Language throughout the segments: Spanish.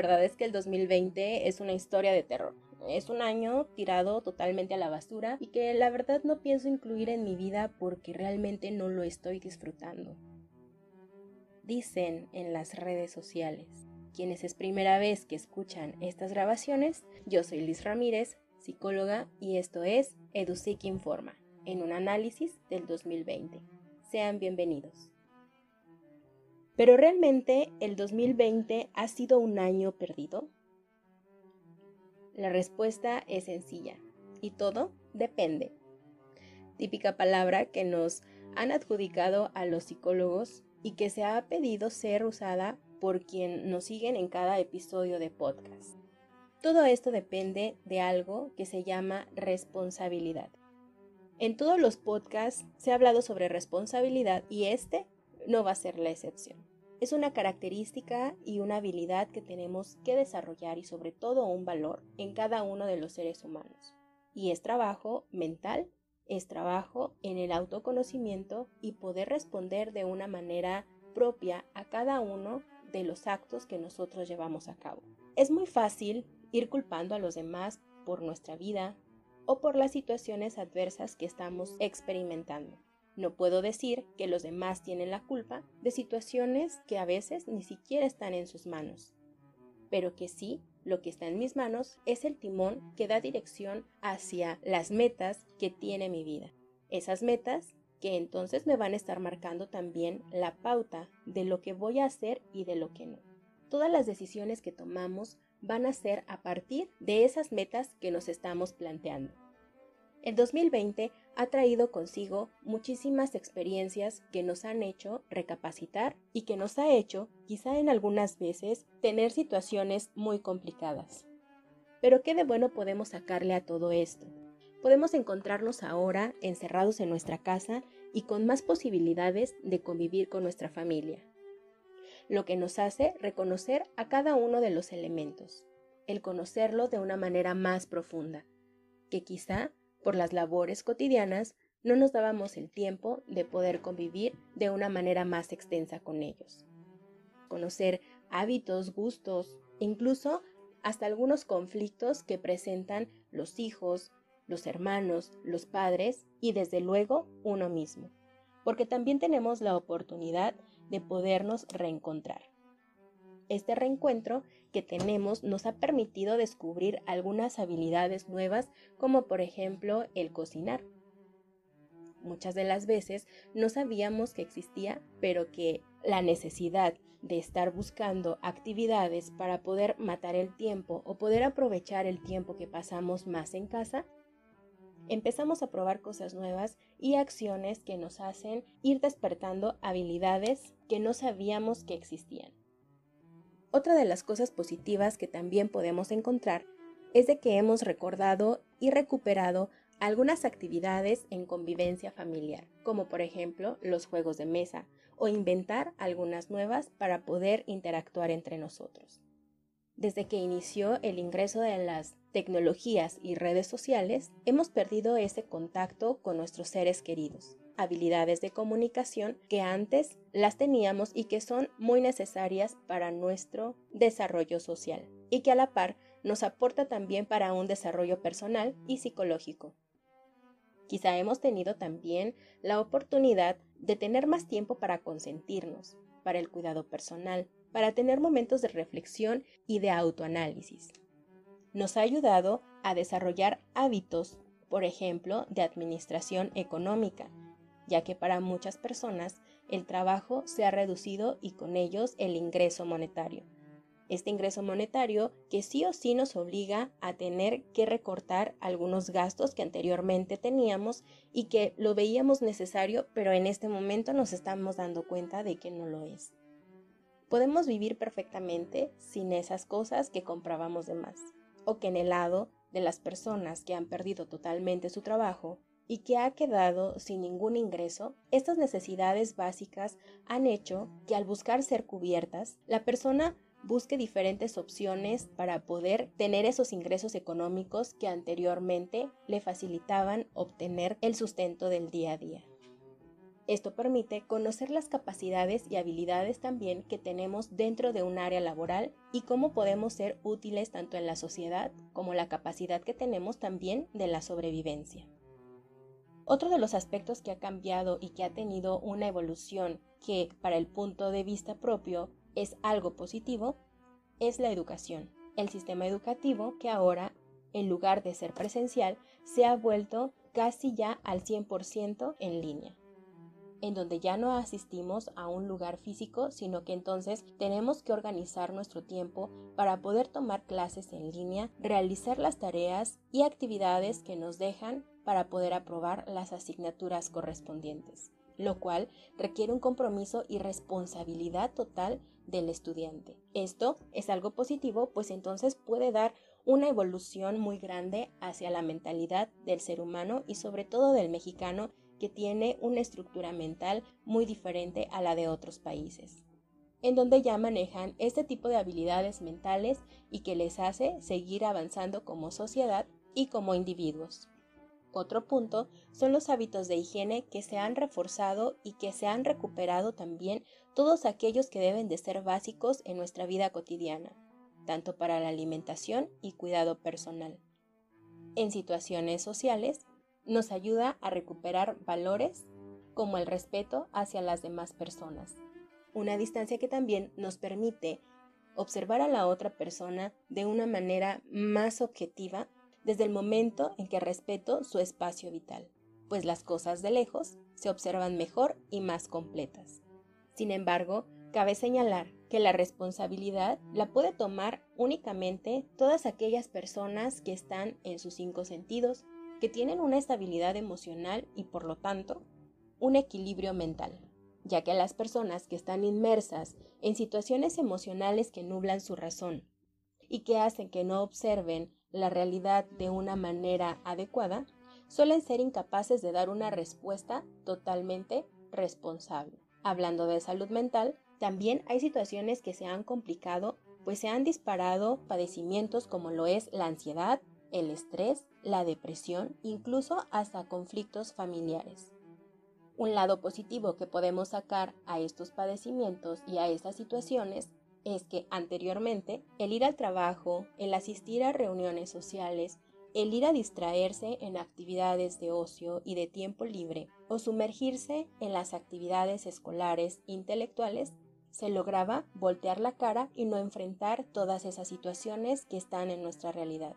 Verdad es que el 2020 es una historia de terror. Es un año tirado totalmente a la basura y que la verdad no pienso incluir en mi vida porque realmente no lo estoy disfrutando. Dicen en las redes sociales, quienes es primera vez que escuchan estas grabaciones, yo soy Liz Ramírez, psicóloga, y esto es EduSIC Informa, en un análisis del 2020. Sean bienvenidos. Pero realmente el 2020 ha sido un año perdido. La respuesta es sencilla y todo depende. Típica palabra que nos han adjudicado a los psicólogos y que se ha pedido ser usada por quien nos siguen en cada episodio de podcast. Todo esto depende de algo que se llama responsabilidad. En todos los podcasts se ha hablado sobre responsabilidad y este no va a ser la excepción. Es una característica y una habilidad que tenemos que desarrollar y sobre todo un valor en cada uno de los seres humanos. Y es trabajo mental, es trabajo en el autoconocimiento y poder responder de una manera propia a cada uno de los actos que nosotros llevamos a cabo. Es muy fácil ir culpando a los demás por nuestra vida o por las situaciones adversas que estamos experimentando. No puedo decir que los demás tienen la culpa de situaciones que a veces ni siquiera están en sus manos, pero que sí, lo que está en mis manos es el timón que da dirección hacia las metas que tiene mi vida. Esas metas que entonces me van a estar marcando también la pauta de lo que voy a hacer y de lo que no. Todas las decisiones que tomamos van a ser a partir de esas metas que nos estamos planteando. El 2020 ha traído consigo muchísimas experiencias que nos han hecho recapacitar y que nos ha hecho, quizá en algunas veces, tener situaciones muy complicadas. Pero ¿qué de bueno podemos sacarle a todo esto? Podemos encontrarnos ahora encerrados en nuestra casa y con más posibilidades de convivir con nuestra familia, lo que nos hace reconocer a cada uno de los elementos, el conocerlo de una manera más profunda, que quizá por las labores cotidianas, no nos dábamos el tiempo de poder convivir de una manera más extensa con ellos. Conocer hábitos, gustos, incluso hasta algunos conflictos que presentan los hijos, los hermanos, los padres y desde luego uno mismo, porque también tenemos la oportunidad de podernos reencontrar. Este reencuentro que tenemos nos ha permitido descubrir algunas habilidades nuevas como por ejemplo el cocinar. Muchas de las veces no sabíamos que existía, pero que la necesidad de estar buscando actividades para poder matar el tiempo o poder aprovechar el tiempo que pasamos más en casa, empezamos a probar cosas nuevas y acciones que nos hacen ir despertando habilidades que no sabíamos que existían. Otra de las cosas positivas que también podemos encontrar es de que hemos recordado y recuperado algunas actividades en convivencia familiar, como por ejemplo los juegos de mesa, o inventar algunas nuevas para poder interactuar entre nosotros. Desde que inició el ingreso de las tecnologías y redes sociales, hemos perdido ese contacto con nuestros seres queridos habilidades de comunicación que antes las teníamos y que son muy necesarias para nuestro desarrollo social y que a la par nos aporta también para un desarrollo personal y psicológico. Quizá hemos tenido también la oportunidad de tener más tiempo para consentirnos, para el cuidado personal, para tener momentos de reflexión y de autoanálisis. Nos ha ayudado a desarrollar hábitos, por ejemplo, de administración económica, ya que para muchas personas el trabajo se ha reducido y con ellos el ingreso monetario. Este ingreso monetario que sí o sí nos obliga a tener que recortar algunos gastos que anteriormente teníamos y que lo veíamos necesario, pero en este momento nos estamos dando cuenta de que no lo es. Podemos vivir perfectamente sin esas cosas que comprábamos de más, o que en el lado de las personas que han perdido totalmente su trabajo y que ha quedado sin ningún ingreso, estas necesidades básicas han hecho que al buscar ser cubiertas, la persona busque diferentes opciones para poder tener esos ingresos económicos que anteriormente le facilitaban obtener el sustento del día a día. Esto permite conocer las capacidades y habilidades también que tenemos dentro de un área laboral y cómo podemos ser útiles tanto en la sociedad como la capacidad que tenemos también de la sobrevivencia. Otro de los aspectos que ha cambiado y que ha tenido una evolución que para el punto de vista propio es algo positivo es la educación. El sistema educativo que ahora, en lugar de ser presencial, se ha vuelto casi ya al 100% en línea en donde ya no asistimos a un lugar físico, sino que entonces tenemos que organizar nuestro tiempo para poder tomar clases en línea, realizar las tareas y actividades que nos dejan para poder aprobar las asignaturas correspondientes, lo cual requiere un compromiso y responsabilidad total del estudiante. Esto es algo positivo, pues entonces puede dar una evolución muy grande hacia la mentalidad del ser humano y sobre todo del mexicano que tiene una estructura mental muy diferente a la de otros países, en donde ya manejan este tipo de habilidades mentales y que les hace seguir avanzando como sociedad y como individuos. Otro punto son los hábitos de higiene que se han reforzado y que se han recuperado también todos aquellos que deben de ser básicos en nuestra vida cotidiana, tanto para la alimentación y cuidado personal. En situaciones sociales, nos ayuda a recuperar valores como el respeto hacia las demás personas. Una distancia que también nos permite observar a la otra persona de una manera más objetiva desde el momento en que respeto su espacio vital, pues las cosas de lejos se observan mejor y más completas. Sin embargo, cabe señalar que la responsabilidad la puede tomar únicamente todas aquellas personas que están en sus cinco sentidos que tienen una estabilidad emocional y por lo tanto un equilibrio mental, ya que las personas que están inmersas en situaciones emocionales que nublan su razón y que hacen que no observen la realidad de una manera adecuada, suelen ser incapaces de dar una respuesta totalmente responsable. Hablando de salud mental, también hay situaciones que se han complicado, pues se han disparado padecimientos como lo es la ansiedad, el estrés, la depresión, incluso hasta conflictos familiares. Un lado positivo que podemos sacar a estos padecimientos y a estas situaciones es que anteriormente el ir al trabajo, el asistir a reuniones sociales, el ir a distraerse en actividades de ocio y de tiempo libre o sumergirse en las actividades escolares intelectuales, se lograba voltear la cara y no enfrentar todas esas situaciones que están en nuestra realidad.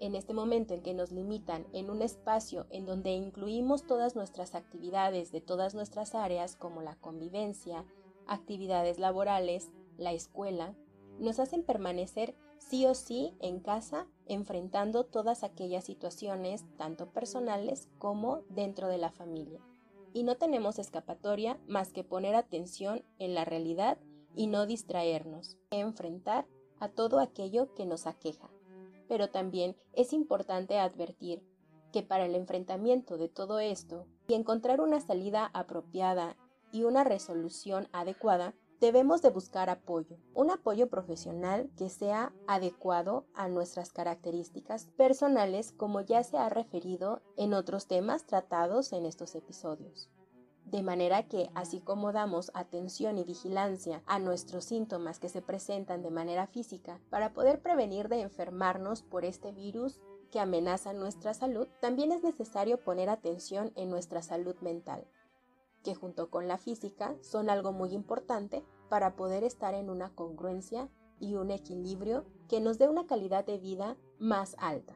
En este momento en que nos limitan en un espacio en donde incluimos todas nuestras actividades de todas nuestras áreas como la convivencia, actividades laborales, la escuela, nos hacen permanecer sí o sí en casa enfrentando todas aquellas situaciones, tanto personales como dentro de la familia. Y no tenemos escapatoria más que poner atención en la realidad y no distraernos, enfrentar a todo aquello que nos aqueja pero también es importante advertir que para el enfrentamiento de todo esto y encontrar una salida apropiada y una resolución adecuada, debemos de buscar apoyo, un apoyo profesional que sea adecuado a nuestras características personales como ya se ha referido en otros temas tratados en estos episodios. De manera que, así como damos atención y vigilancia a nuestros síntomas que se presentan de manera física para poder prevenir de enfermarnos por este virus que amenaza nuestra salud, también es necesario poner atención en nuestra salud mental, que junto con la física son algo muy importante para poder estar en una congruencia y un equilibrio que nos dé una calidad de vida más alta.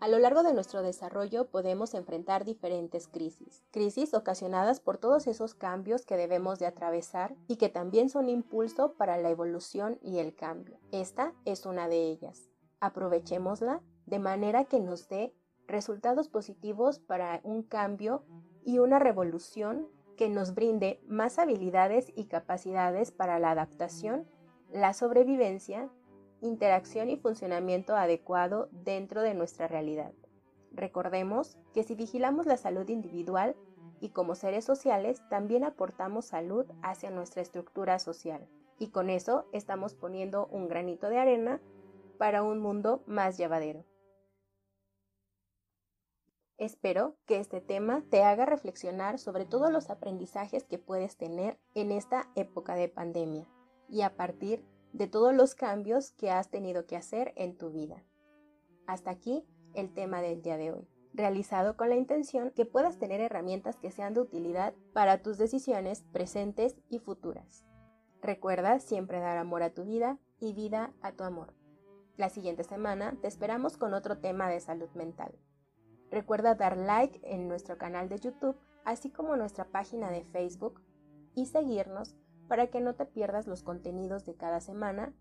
A lo largo de nuestro desarrollo podemos enfrentar diferentes crisis, crisis ocasionadas por todos esos cambios que debemos de atravesar y que también son impulso para la evolución y el cambio. Esta es una de ellas. Aprovechémosla de manera que nos dé resultados positivos para un cambio y una revolución que nos brinde más habilidades y capacidades para la adaptación, la sobrevivencia interacción y funcionamiento adecuado dentro de nuestra realidad. Recordemos que si vigilamos la salud individual y como seres sociales, también aportamos salud hacia nuestra estructura social. Y con eso estamos poniendo un granito de arena para un mundo más llevadero. Espero que este tema te haga reflexionar sobre todos los aprendizajes que puedes tener en esta época de pandemia y a partir de todos los cambios que has tenido que hacer en tu vida. Hasta aquí el tema del día de hoy, realizado con la intención que puedas tener herramientas que sean de utilidad para tus decisiones presentes y futuras. Recuerda siempre dar amor a tu vida y vida a tu amor. La siguiente semana te esperamos con otro tema de salud mental. Recuerda dar like en nuestro canal de YouTube, así como nuestra página de Facebook, y seguirnos para que no te pierdas los contenidos de cada semana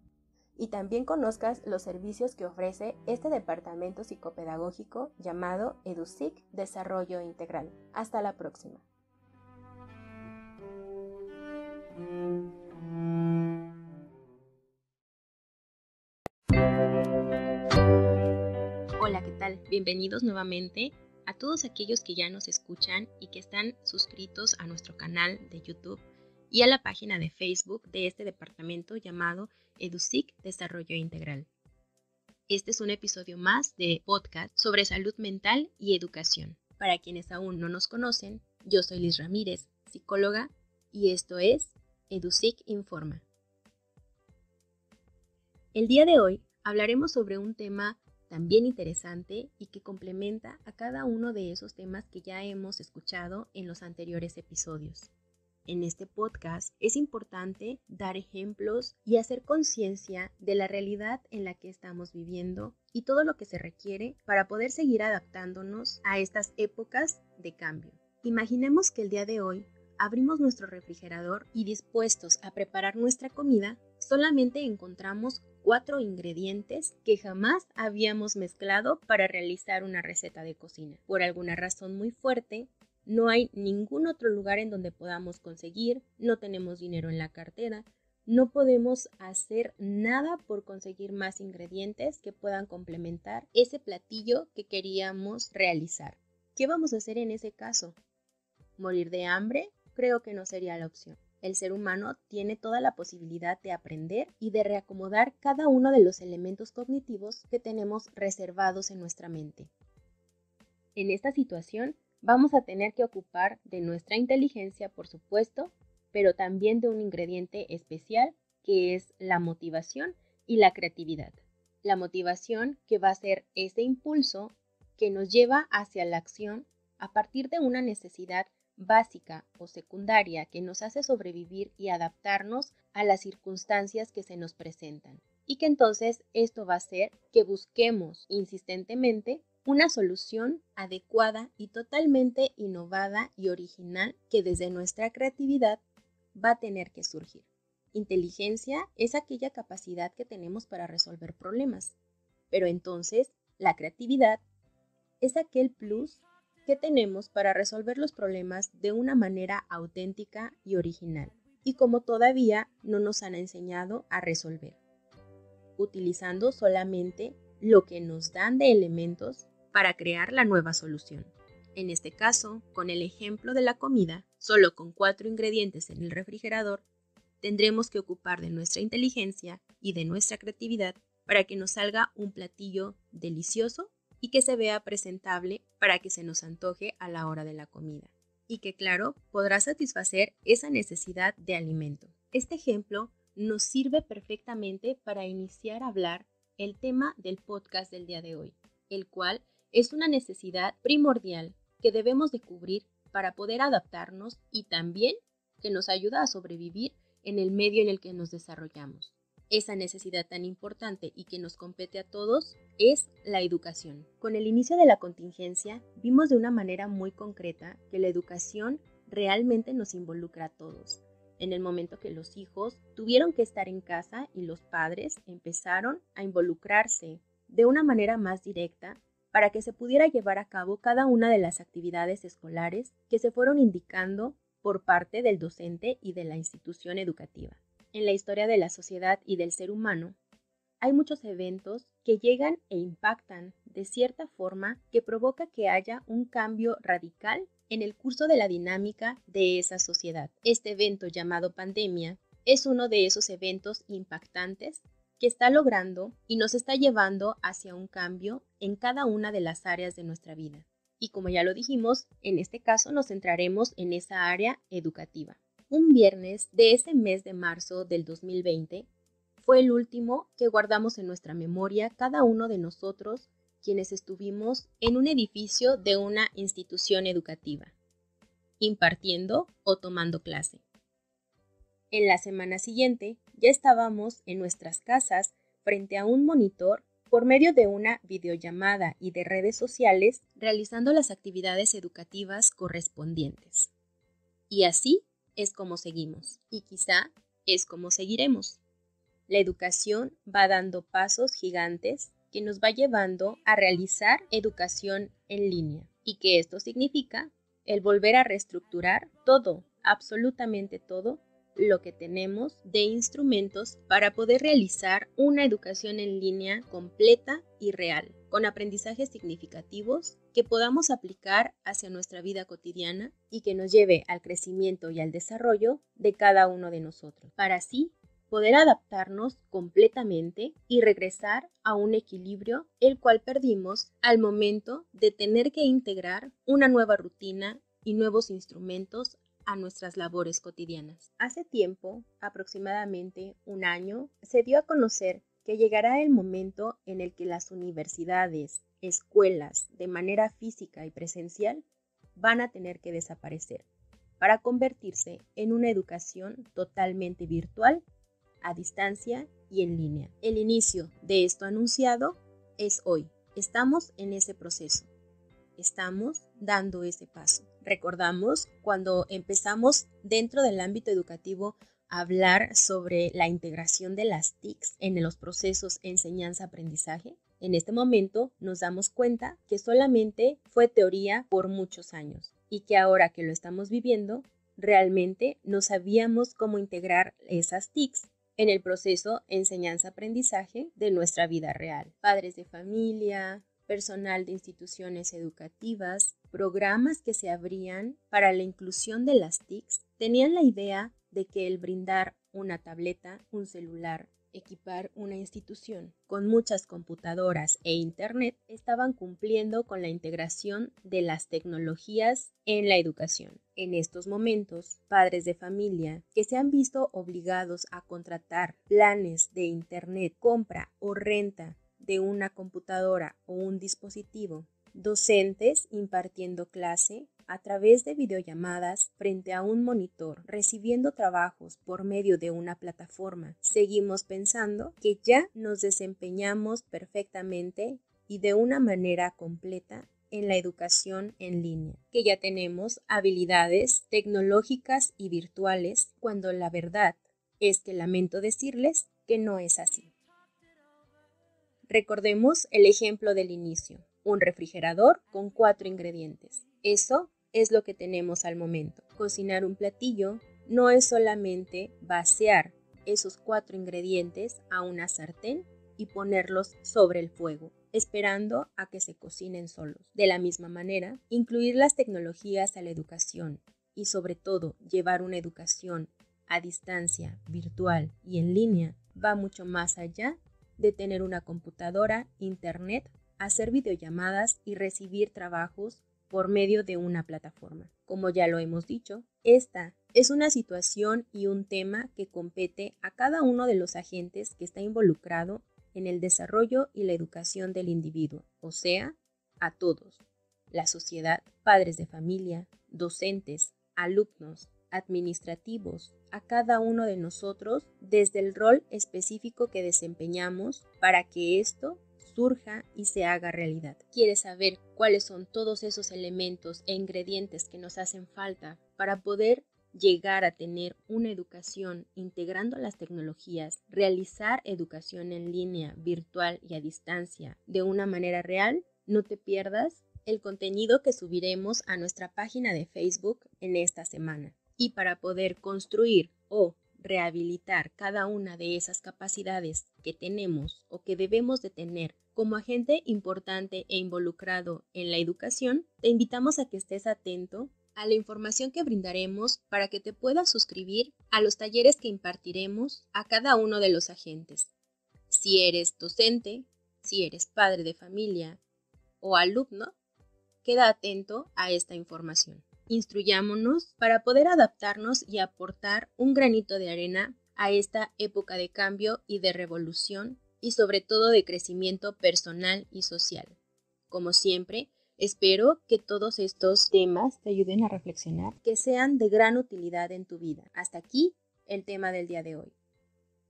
y también conozcas los servicios que ofrece este departamento psicopedagógico llamado EduSIC Desarrollo Integral. Hasta la próxima. Bienvenidos nuevamente a todos aquellos que ya nos escuchan y que están suscritos a nuestro canal de YouTube y a la página de Facebook de este departamento llamado EduSIC Desarrollo Integral. Este es un episodio más de podcast sobre salud mental y educación. Para quienes aún no nos conocen, yo soy Liz Ramírez, psicóloga, y esto es EduSIC Informa. El día de hoy hablaremos sobre un tema también interesante y que complementa a cada uno de esos temas que ya hemos escuchado en los anteriores episodios. En este podcast es importante dar ejemplos y hacer conciencia de la realidad en la que estamos viviendo y todo lo que se requiere para poder seguir adaptándonos a estas épocas de cambio. Imaginemos que el día de hoy abrimos nuestro refrigerador y dispuestos a preparar nuestra comida, solamente encontramos cuatro ingredientes que jamás habíamos mezclado para realizar una receta de cocina. Por alguna razón muy fuerte, no hay ningún otro lugar en donde podamos conseguir, no tenemos dinero en la cartera, no podemos hacer nada por conseguir más ingredientes que puedan complementar ese platillo que queríamos realizar. ¿Qué vamos a hacer en ese caso? ¿Morir de hambre? Creo que no sería la opción el ser humano tiene toda la posibilidad de aprender y de reacomodar cada uno de los elementos cognitivos que tenemos reservados en nuestra mente. En esta situación vamos a tener que ocupar de nuestra inteligencia, por supuesto, pero también de un ingrediente especial que es la motivación y la creatividad. La motivación que va a ser ese impulso que nos lleva hacia la acción a partir de una necesidad básica o secundaria que nos hace sobrevivir y adaptarnos a las circunstancias que se nos presentan. Y que entonces esto va a hacer que busquemos insistentemente una solución adecuada y totalmente innovada y original que desde nuestra creatividad va a tener que surgir. Inteligencia es aquella capacidad que tenemos para resolver problemas, pero entonces la creatividad es aquel plus que tenemos para resolver los problemas de una manera auténtica y original, y como todavía no nos han enseñado a resolver, utilizando solamente lo que nos dan de elementos para crear la nueva solución. En este caso, con el ejemplo de la comida, solo con cuatro ingredientes en el refrigerador, tendremos que ocupar de nuestra inteligencia y de nuestra creatividad para que nos salga un platillo delicioso y que se vea presentable para que se nos antoje a la hora de la comida y que claro podrá satisfacer esa necesidad de alimento. Este ejemplo nos sirve perfectamente para iniciar a hablar el tema del podcast del día de hoy, el cual es una necesidad primordial que debemos de cubrir para poder adaptarnos y también que nos ayuda a sobrevivir en el medio en el que nos desarrollamos esa necesidad tan importante y que nos compete a todos es la educación. Con el inicio de la contingencia vimos de una manera muy concreta que la educación realmente nos involucra a todos. En el momento que los hijos tuvieron que estar en casa y los padres empezaron a involucrarse de una manera más directa para que se pudiera llevar a cabo cada una de las actividades escolares que se fueron indicando por parte del docente y de la institución educativa en la historia de la sociedad y del ser humano, hay muchos eventos que llegan e impactan de cierta forma que provoca que haya un cambio radical en el curso de la dinámica de esa sociedad. Este evento llamado pandemia es uno de esos eventos impactantes que está logrando y nos está llevando hacia un cambio en cada una de las áreas de nuestra vida Y como ya lo dijimos, en este caso nos centraremos en esa área educativa. Un viernes de ese mes de marzo del 2020 fue el último que guardamos en nuestra memoria cada uno de nosotros quienes estuvimos en un edificio de una institución educativa, impartiendo o tomando clase. En la semana siguiente ya estábamos en nuestras casas frente a un monitor por medio de una videollamada y de redes sociales realizando las actividades educativas correspondientes. Y así es como seguimos, y quizá es como seguiremos. La educación va dando pasos gigantes que nos va llevando a realizar educación en línea y que esto significa el volver a reestructurar todo, absolutamente todo, lo que tenemos de instrumentos para poder realizar una educación en línea completa y real, con aprendizajes significativos que podamos aplicar hacia nuestra vida cotidiana y que nos lleve al crecimiento y al desarrollo de cada uno de nosotros, para así poder adaptarnos completamente y regresar a un equilibrio el cual perdimos al momento de tener que integrar una nueva rutina y nuevos instrumentos a nuestras labores cotidianas. Hace tiempo, aproximadamente un año, se dio a conocer que llegará el momento en el que las universidades, escuelas, de manera física y presencial, van a tener que desaparecer para convertirse en una educación totalmente virtual a distancia y en línea. El inicio de esto anunciado es hoy. Estamos en ese proceso. Estamos dando ese paso. Recordamos cuando empezamos dentro del ámbito educativo a hablar sobre la integración de las TICs en los procesos enseñanza-aprendizaje. En este momento nos damos cuenta que solamente fue teoría por muchos años y que ahora que lo estamos viviendo, realmente no sabíamos cómo integrar esas TICs en el proceso enseñanza-aprendizaje de nuestra vida real. Padres de familia, personal de instituciones educativas, programas que se abrían para la inclusión de las TICs, tenían la idea de que el brindar una tableta, un celular, equipar una institución con muchas computadoras e Internet estaban cumpliendo con la integración de las tecnologías en la educación. En estos momentos, padres de familia que se han visto obligados a contratar planes de Internet, compra o renta de una computadora o un dispositivo, docentes impartiendo clase a través de videollamadas frente a un monitor, recibiendo trabajos por medio de una plataforma. Seguimos pensando que ya nos desempeñamos perfectamente y de una manera completa en la educación en línea, que ya tenemos habilidades tecnológicas y virtuales, cuando la verdad es que lamento decirles que no es así. Recordemos el ejemplo del inicio, un refrigerador con cuatro ingredientes. Eso es lo que tenemos al momento. Cocinar un platillo no es solamente vaciar esos cuatro ingredientes a una sartén y ponerlos sobre el fuego, esperando a que se cocinen solos. De la misma manera, incluir las tecnologías a la educación y sobre todo llevar una educación a distancia, virtual y en línea va mucho más allá de tener una computadora, internet, hacer videollamadas y recibir trabajos por medio de una plataforma. Como ya lo hemos dicho, esta es una situación y un tema que compete a cada uno de los agentes que está involucrado en el desarrollo y la educación del individuo, o sea, a todos, la sociedad, padres de familia, docentes, alumnos, administrativos, a cada uno de nosotros desde el rol específico que desempeñamos para que esto surja y se haga realidad. ¿Quieres saber cuáles son todos esos elementos e ingredientes que nos hacen falta para poder llegar a tener una educación integrando las tecnologías, realizar educación en línea, virtual y a distancia de una manera real? No te pierdas el contenido que subiremos a nuestra página de Facebook en esta semana. Y para poder construir o rehabilitar cada una de esas capacidades que tenemos o que debemos de tener como agente importante e involucrado en la educación, te invitamos a que estés atento a la información que brindaremos para que te puedas suscribir a los talleres que impartiremos a cada uno de los agentes. Si eres docente, si eres padre de familia o alumno, queda atento a esta información. Instruyámonos para poder adaptarnos y aportar un granito de arena a esta época de cambio y de revolución y sobre todo de crecimiento personal y social. Como siempre, espero que todos estos temas te ayuden a reflexionar, que sean de gran utilidad en tu vida. Hasta aquí el tema del día de hoy.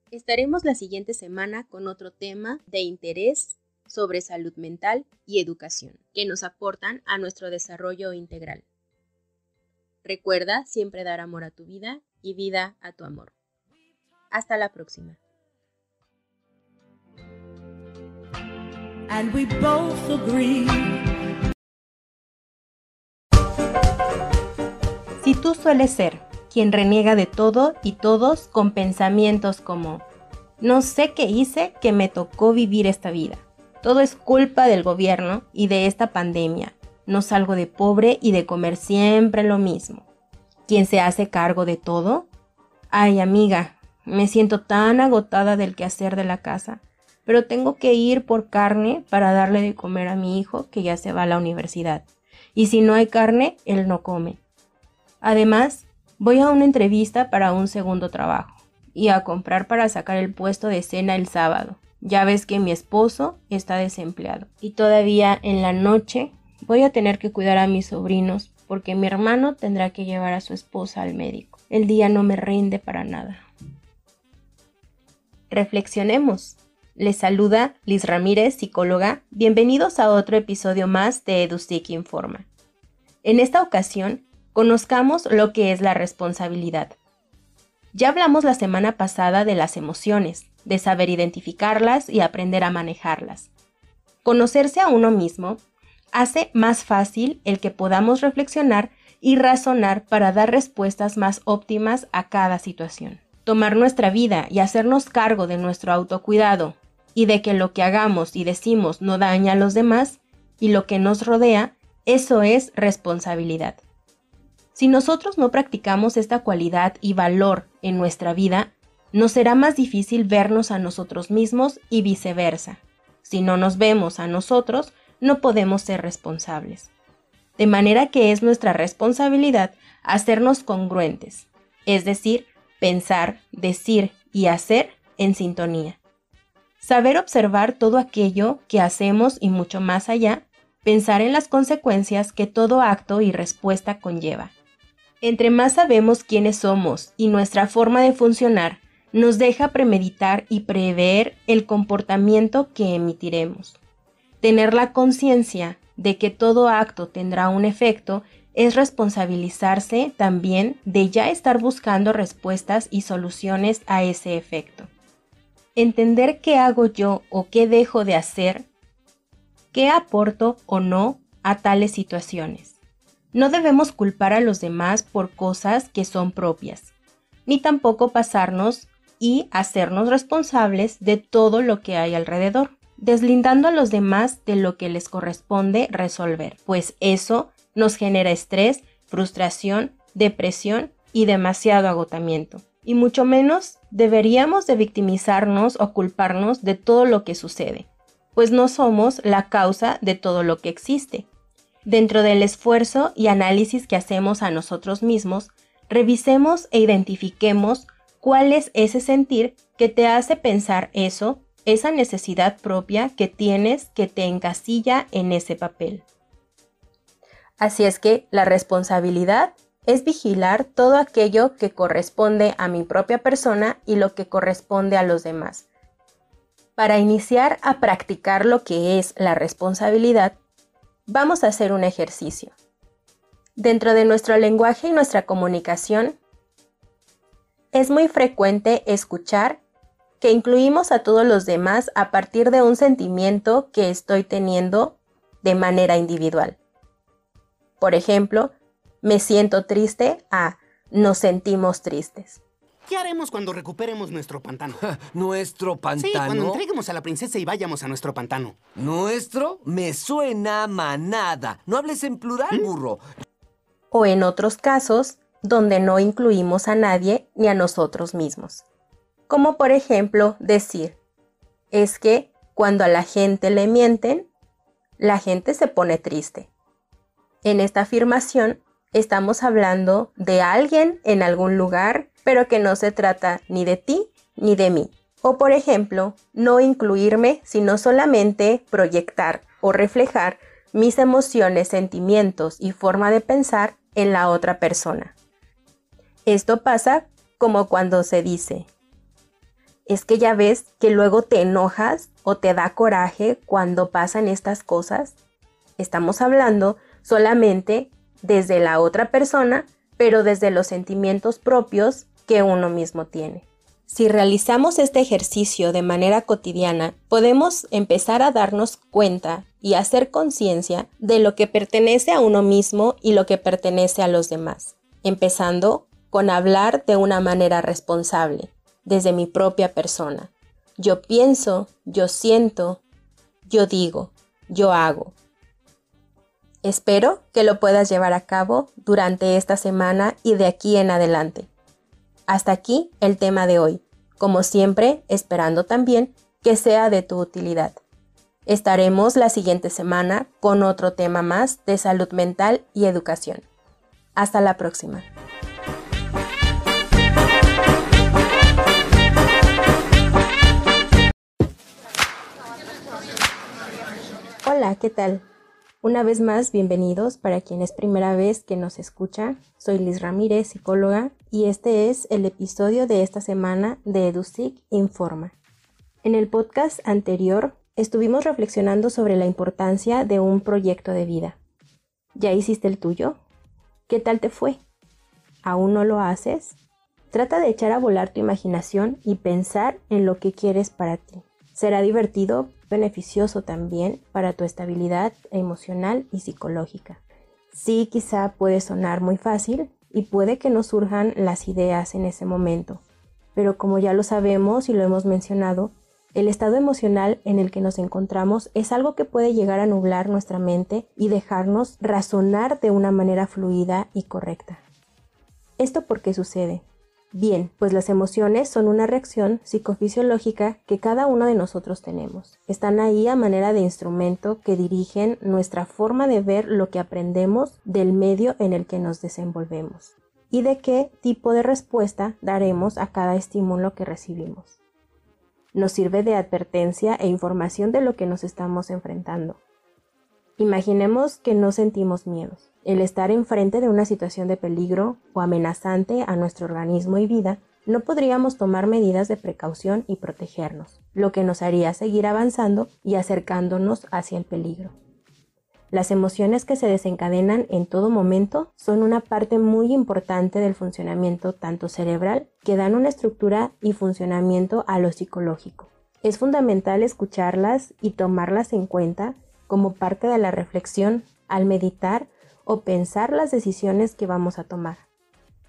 Estaremos la siguiente semana con otro tema de interés sobre salud mental y educación que nos aportan a nuestro desarrollo integral. Recuerda siempre dar amor a tu vida y vida a tu amor. Hasta la próxima. Si tú sueles ser quien reniega de todo y todos con pensamientos como, no sé qué hice que me tocó vivir esta vida. Todo es culpa del gobierno y de esta pandemia. No salgo de pobre y de comer siempre lo mismo. ¿Quién se hace cargo de todo? Ay, amiga, me siento tan agotada del quehacer de la casa, pero tengo que ir por carne para darle de comer a mi hijo que ya se va a la universidad. Y si no hay carne, él no come. Además, voy a una entrevista para un segundo trabajo y a comprar para sacar el puesto de cena el sábado. Ya ves que mi esposo está desempleado y todavía en la noche voy a tener que cuidar a mis sobrinos porque mi hermano tendrá que llevar a su esposa al médico. El día no me rinde para nada. Reflexionemos. Les saluda Liz Ramírez, psicóloga. Bienvenidos a otro episodio más de EduSIC Informa. En esta ocasión, conozcamos lo que es la responsabilidad. Ya hablamos la semana pasada de las emociones, de saber identificarlas y aprender a manejarlas. Conocerse a uno mismo hace más fácil el que podamos reflexionar y razonar para dar respuestas más óptimas a cada situación tomar nuestra vida y hacernos cargo de nuestro autocuidado y de que lo que hagamos y decimos no daña a los demás y lo que nos rodea, eso es responsabilidad. Si nosotros no practicamos esta cualidad y valor en nuestra vida, nos será más difícil vernos a nosotros mismos y viceversa. Si no nos vemos a nosotros, no podemos ser responsables. De manera que es nuestra responsabilidad hacernos congruentes, es decir, pensar, decir y hacer en sintonía. Saber observar todo aquello que hacemos y mucho más allá, pensar en las consecuencias que todo acto y respuesta conlleva. Entre más sabemos quiénes somos y nuestra forma de funcionar, nos deja premeditar y prever el comportamiento que emitiremos. Tener la conciencia de que todo acto tendrá un efecto es responsabilizarse también de ya estar buscando respuestas y soluciones a ese efecto. Entender qué hago yo o qué dejo de hacer, qué aporto o no a tales situaciones. No debemos culpar a los demás por cosas que son propias, ni tampoco pasarnos y hacernos responsables de todo lo que hay alrededor, deslindando a los demás de lo que les corresponde resolver, pues eso nos genera estrés, frustración, depresión y demasiado agotamiento. Y mucho menos deberíamos de victimizarnos o culparnos de todo lo que sucede, pues no somos la causa de todo lo que existe. Dentro del esfuerzo y análisis que hacemos a nosotros mismos, revisemos e identifiquemos cuál es ese sentir que te hace pensar eso, esa necesidad propia que tienes que te encasilla en ese papel. Así es que la responsabilidad es vigilar todo aquello que corresponde a mi propia persona y lo que corresponde a los demás. Para iniciar a practicar lo que es la responsabilidad, vamos a hacer un ejercicio. Dentro de nuestro lenguaje y nuestra comunicación, es muy frecuente escuchar que incluimos a todos los demás a partir de un sentimiento que estoy teniendo de manera individual. Por ejemplo, me siento triste a nos sentimos tristes. ¿Qué haremos cuando recuperemos nuestro pantano? ¿Nuestro pantano? Sí, cuando entreguemos a la princesa y vayamos a nuestro pantano. ¿Nuestro? Me suena manada. No hables en plural, ¿Mm? burro. O en otros casos, donde no incluimos a nadie ni a nosotros mismos. Como por ejemplo decir, es que cuando a la gente le mienten, la gente se pone triste. En esta afirmación estamos hablando de alguien en algún lugar, pero que no se trata ni de ti ni de mí. O por ejemplo, no incluirme, sino solamente proyectar o reflejar mis emociones, sentimientos y forma de pensar en la otra persona. Esto pasa como cuando se dice, es que ya ves que luego te enojas o te da coraje cuando pasan estas cosas. Estamos hablando solamente desde la otra persona, pero desde los sentimientos propios que uno mismo tiene. Si realizamos este ejercicio de manera cotidiana, podemos empezar a darnos cuenta y hacer conciencia de lo que pertenece a uno mismo y lo que pertenece a los demás, empezando con hablar de una manera responsable, desde mi propia persona. Yo pienso, yo siento, yo digo, yo hago. Espero que lo puedas llevar a cabo durante esta semana y de aquí en adelante. Hasta aquí el tema de hoy, como siempre esperando también que sea de tu utilidad. Estaremos la siguiente semana con otro tema más de salud mental y educación. Hasta la próxima. Hola, ¿qué tal? Una vez más, bienvenidos para quien es primera vez que nos escucha. Soy Liz Ramírez, psicóloga, y este es el episodio de esta semana de EduSIC Informa. En el podcast anterior estuvimos reflexionando sobre la importancia de un proyecto de vida. ¿Ya hiciste el tuyo? ¿Qué tal te fue? ¿Aún no lo haces? Trata de echar a volar tu imaginación y pensar en lo que quieres para ti. Será divertido, beneficioso también para tu estabilidad emocional y psicológica. Sí, quizá puede sonar muy fácil y puede que no surjan las ideas en ese momento, pero como ya lo sabemos y lo hemos mencionado, el estado emocional en el que nos encontramos es algo que puede llegar a nublar nuestra mente y dejarnos razonar de una manera fluida y correcta. ¿Esto por qué sucede? Bien, pues las emociones son una reacción psicofisiológica que cada uno de nosotros tenemos. Están ahí a manera de instrumento que dirigen nuestra forma de ver lo que aprendemos del medio en el que nos desenvolvemos y de qué tipo de respuesta daremos a cada estímulo que recibimos. Nos sirve de advertencia e información de lo que nos estamos enfrentando. Imaginemos que no sentimos miedos. El estar enfrente de una situación de peligro o amenazante a nuestro organismo y vida, no podríamos tomar medidas de precaución y protegernos, lo que nos haría seguir avanzando y acercándonos hacia el peligro. Las emociones que se desencadenan en todo momento son una parte muy importante del funcionamiento tanto cerebral que dan una estructura y funcionamiento a lo psicológico. Es fundamental escucharlas y tomarlas en cuenta como parte de la reflexión al meditar o pensar las decisiones que vamos a tomar.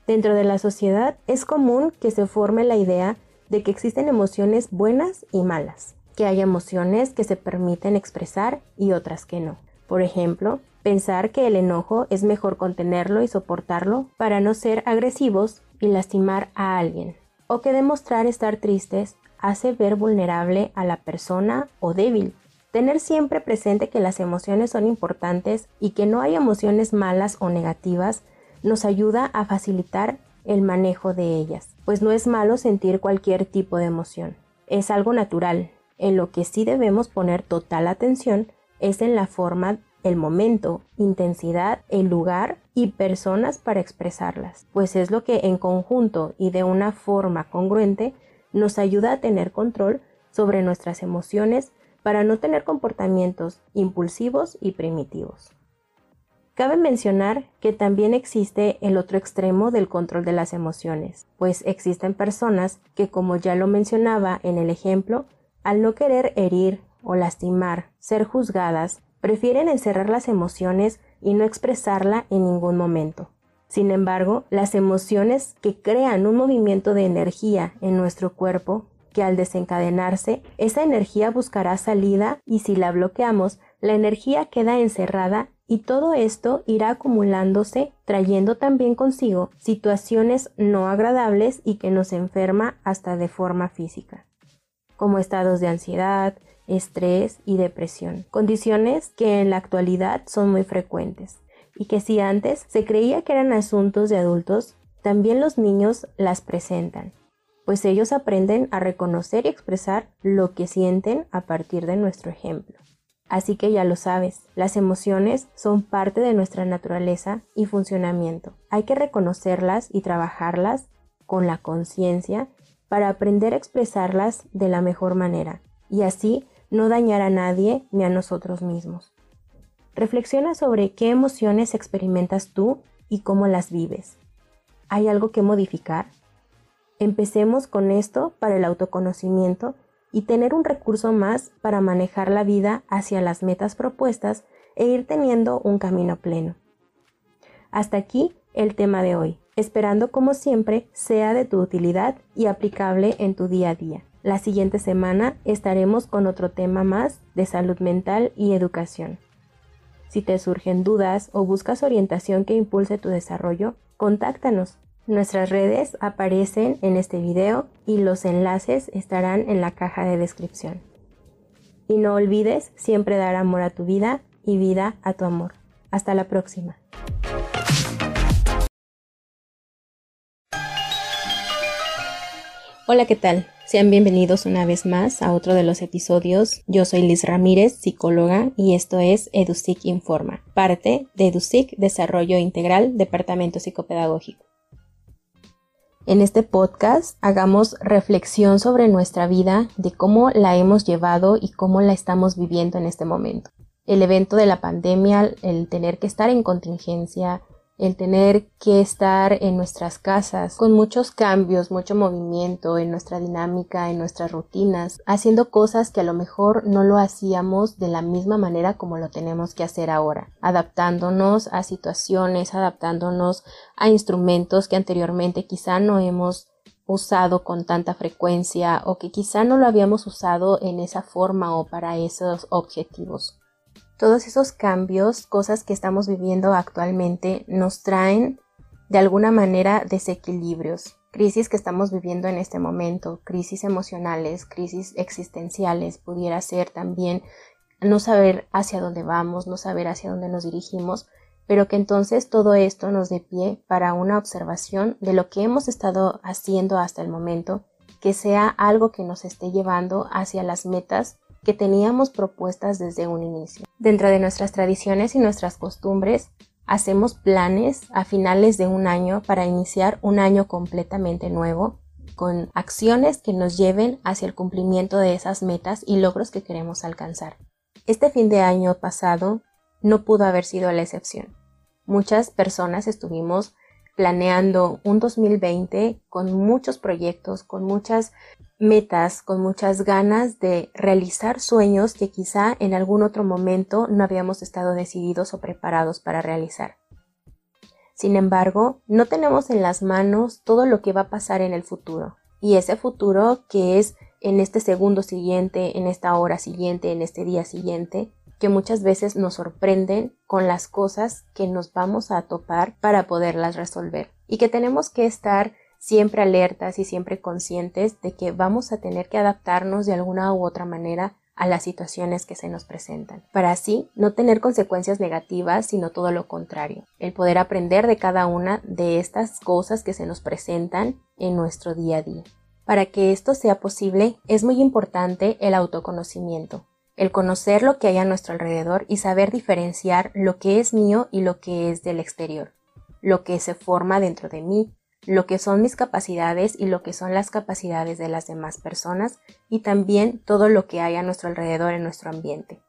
Dentro de la sociedad es común que se forme la idea de que existen emociones buenas y malas, que hay emociones que se permiten expresar y otras que no. Por ejemplo, pensar que el enojo es mejor contenerlo y soportarlo para no ser agresivos y lastimar a alguien, o que demostrar estar tristes hace ver vulnerable a la persona o débil Tener siempre presente que las emociones son importantes y que no hay emociones malas o negativas nos ayuda a facilitar el manejo de ellas, pues no es malo sentir cualquier tipo de emoción. Es algo natural. En lo que sí debemos poner total atención es en la forma, el momento, intensidad, el lugar y personas para expresarlas, pues es lo que en conjunto y de una forma congruente nos ayuda a tener control sobre nuestras emociones para no tener comportamientos impulsivos y primitivos. Cabe mencionar que también existe el otro extremo del control de las emociones, pues existen personas que, como ya lo mencionaba en el ejemplo, al no querer herir o lastimar, ser juzgadas, prefieren encerrar las emociones y no expresarla en ningún momento. Sin embargo, las emociones que crean un movimiento de energía en nuestro cuerpo que al desencadenarse, esa energía buscará salida y si la bloqueamos, la energía queda encerrada y todo esto irá acumulándose, trayendo también consigo situaciones no agradables y que nos enferma hasta de forma física, como estados de ansiedad, estrés y depresión, condiciones que en la actualidad son muy frecuentes. y que si antes se creía que eran asuntos de adultos, también los niños las presentan, pues ellos aprenden a reconocer y expresar lo que sienten a partir de nuestro ejemplo. Así que ya lo sabes, las emociones son parte de nuestra naturaleza y funcionamiento. Hay que reconocerlas y trabajarlas con la conciencia para aprender a expresarlas de la mejor manera y así no dañar a nadie ni a nosotros mismos. Reflexiona sobre qué emociones experimentas tú y cómo las vives. ¿Hay algo que modificar? Empecemos con esto para el autoconocimiento y tener un recurso más para manejar la vida hacia las metas propuestas e ir teniendo un camino pleno. Hasta aquí el tema de hoy, esperando como siempre sea de tu utilidad y aplicable en tu día a día. La siguiente semana estaremos con otro tema más de salud mental y educación. Si te surgen dudas o buscas orientación que impulse tu desarrollo, contáctanos Nuestras redes aparecen en este video y los enlaces estarán en la caja de descripción. Y no olvides siempre dar amor a tu vida y vida a tu amor. Hasta la próxima. Hola, ¿qué tal? Sean bienvenidos una vez más a otro de los episodios. Yo soy Liz Ramírez, psicóloga, y esto es EduSIC Informa, parte de EduSIC Desarrollo Integral, Departamento Psicopedagógico. En este podcast hagamos reflexión sobre nuestra vida, de cómo la hemos llevado y cómo la estamos viviendo en este momento. El evento de la pandemia, el tener que estar en contingencia, el tener que estar en nuestras casas con muchos cambios, mucho movimiento en nuestra dinámica, en nuestras rutinas, haciendo cosas que a lo mejor no lo hacíamos de la misma manera como lo tenemos que hacer ahora, adaptándonos a situaciones, adaptándonos a instrumentos que anteriormente quizá no hemos usado con tanta frecuencia o que quizá no lo habíamos usado en esa forma o para esos objetivos. Todos esos cambios, cosas que estamos viviendo actualmente, nos traen de alguna manera desequilibrios, crisis que estamos viviendo en este momento, crisis emocionales, crisis existenciales, pudiera ser también no saber hacia dónde vamos, no saber hacia dónde nos dirigimos, pero que entonces todo esto nos dé pie para una observación de lo que hemos estado haciendo hasta el momento, que sea algo que nos esté llevando hacia las metas que teníamos propuestas desde un inicio. Dentro de nuestras tradiciones y nuestras costumbres, hacemos planes a finales de un año para iniciar un año completamente nuevo, con acciones que nos lleven hacia el cumplimiento de esas metas y logros que queremos alcanzar. Este fin de año pasado no pudo haber sido la excepción. Muchas personas estuvimos planeando un 2020 con muchos proyectos, con muchas metas, con muchas ganas de realizar sueños que quizá en algún otro momento no habíamos estado decididos o preparados para realizar. Sin embargo, no tenemos en las manos todo lo que va a pasar en el futuro. Y ese futuro que es en este segundo siguiente, en esta hora siguiente, en este día siguiente, que muchas veces nos sorprenden con las cosas que nos vamos a topar para poderlas resolver. Y que tenemos que estar siempre alertas y siempre conscientes de que vamos a tener que adaptarnos de alguna u otra manera a las situaciones que se nos presentan, para así no tener consecuencias negativas, sino todo lo contrario, el poder aprender de cada una de estas cosas que se nos presentan en nuestro día a día. Para que esto sea posible, es muy importante el autoconocimiento, el conocer lo que hay a nuestro alrededor y saber diferenciar lo que es mío y lo que es del exterior, lo que se forma dentro de mí, lo que son mis capacidades y lo que son las capacidades de las demás personas y también todo lo que hay a nuestro alrededor en nuestro ambiente.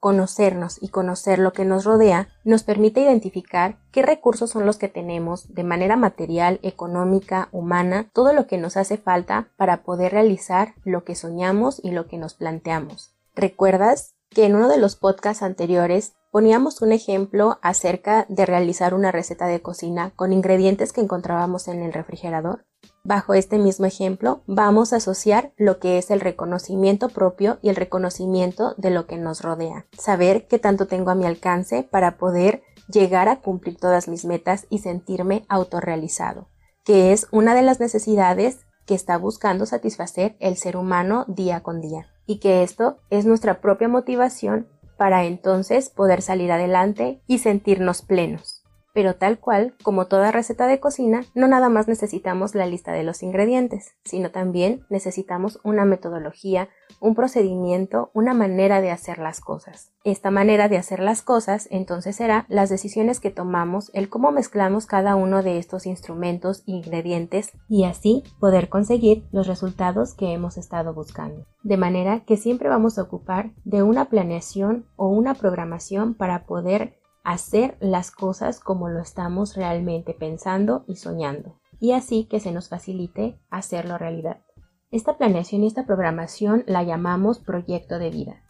Conocernos y conocer lo que nos rodea nos permite identificar qué recursos son los que tenemos de manera material, económica, humana, todo lo que nos hace falta para poder realizar lo que soñamos y lo que nos planteamos. ¿Recuerdas que en uno de los podcasts anteriores poníamos un ejemplo acerca de realizar una receta de cocina con ingredientes que encontrábamos en el refrigerador. Bajo este mismo ejemplo, vamos a asociar lo que es el reconocimiento propio y el reconocimiento de lo que nos rodea. Saber qué tanto tengo a mi alcance para poder llegar a cumplir todas mis metas y sentirme autorrealizado, que es una de las necesidades que está buscando satisfacer el ser humano día con día, y que esto es nuestra propia motivación para entonces poder salir adelante y sentirnos plenos. Pero tal cual, como toda receta de cocina, no nada más necesitamos la lista de los ingredientes, sino también necesitamos una metodología, un procedimiento, una manera de hacer las cosas. Esta manera de hacer las cosas entonces será las decisiones que tomamos, el cómo mezclamos cada uno de estos instrumentos ingredientes y así poder conseguir los resultados que hemos estado buscando. De manera que siempre vamos a ocupar de una planeación o una programación para poder hacer las cosas como lo estamos realmente pensando y soñando, y así que se nos facilite hacerlo realidad. Esta planeación y esta programación la llamamos proyecto de vida.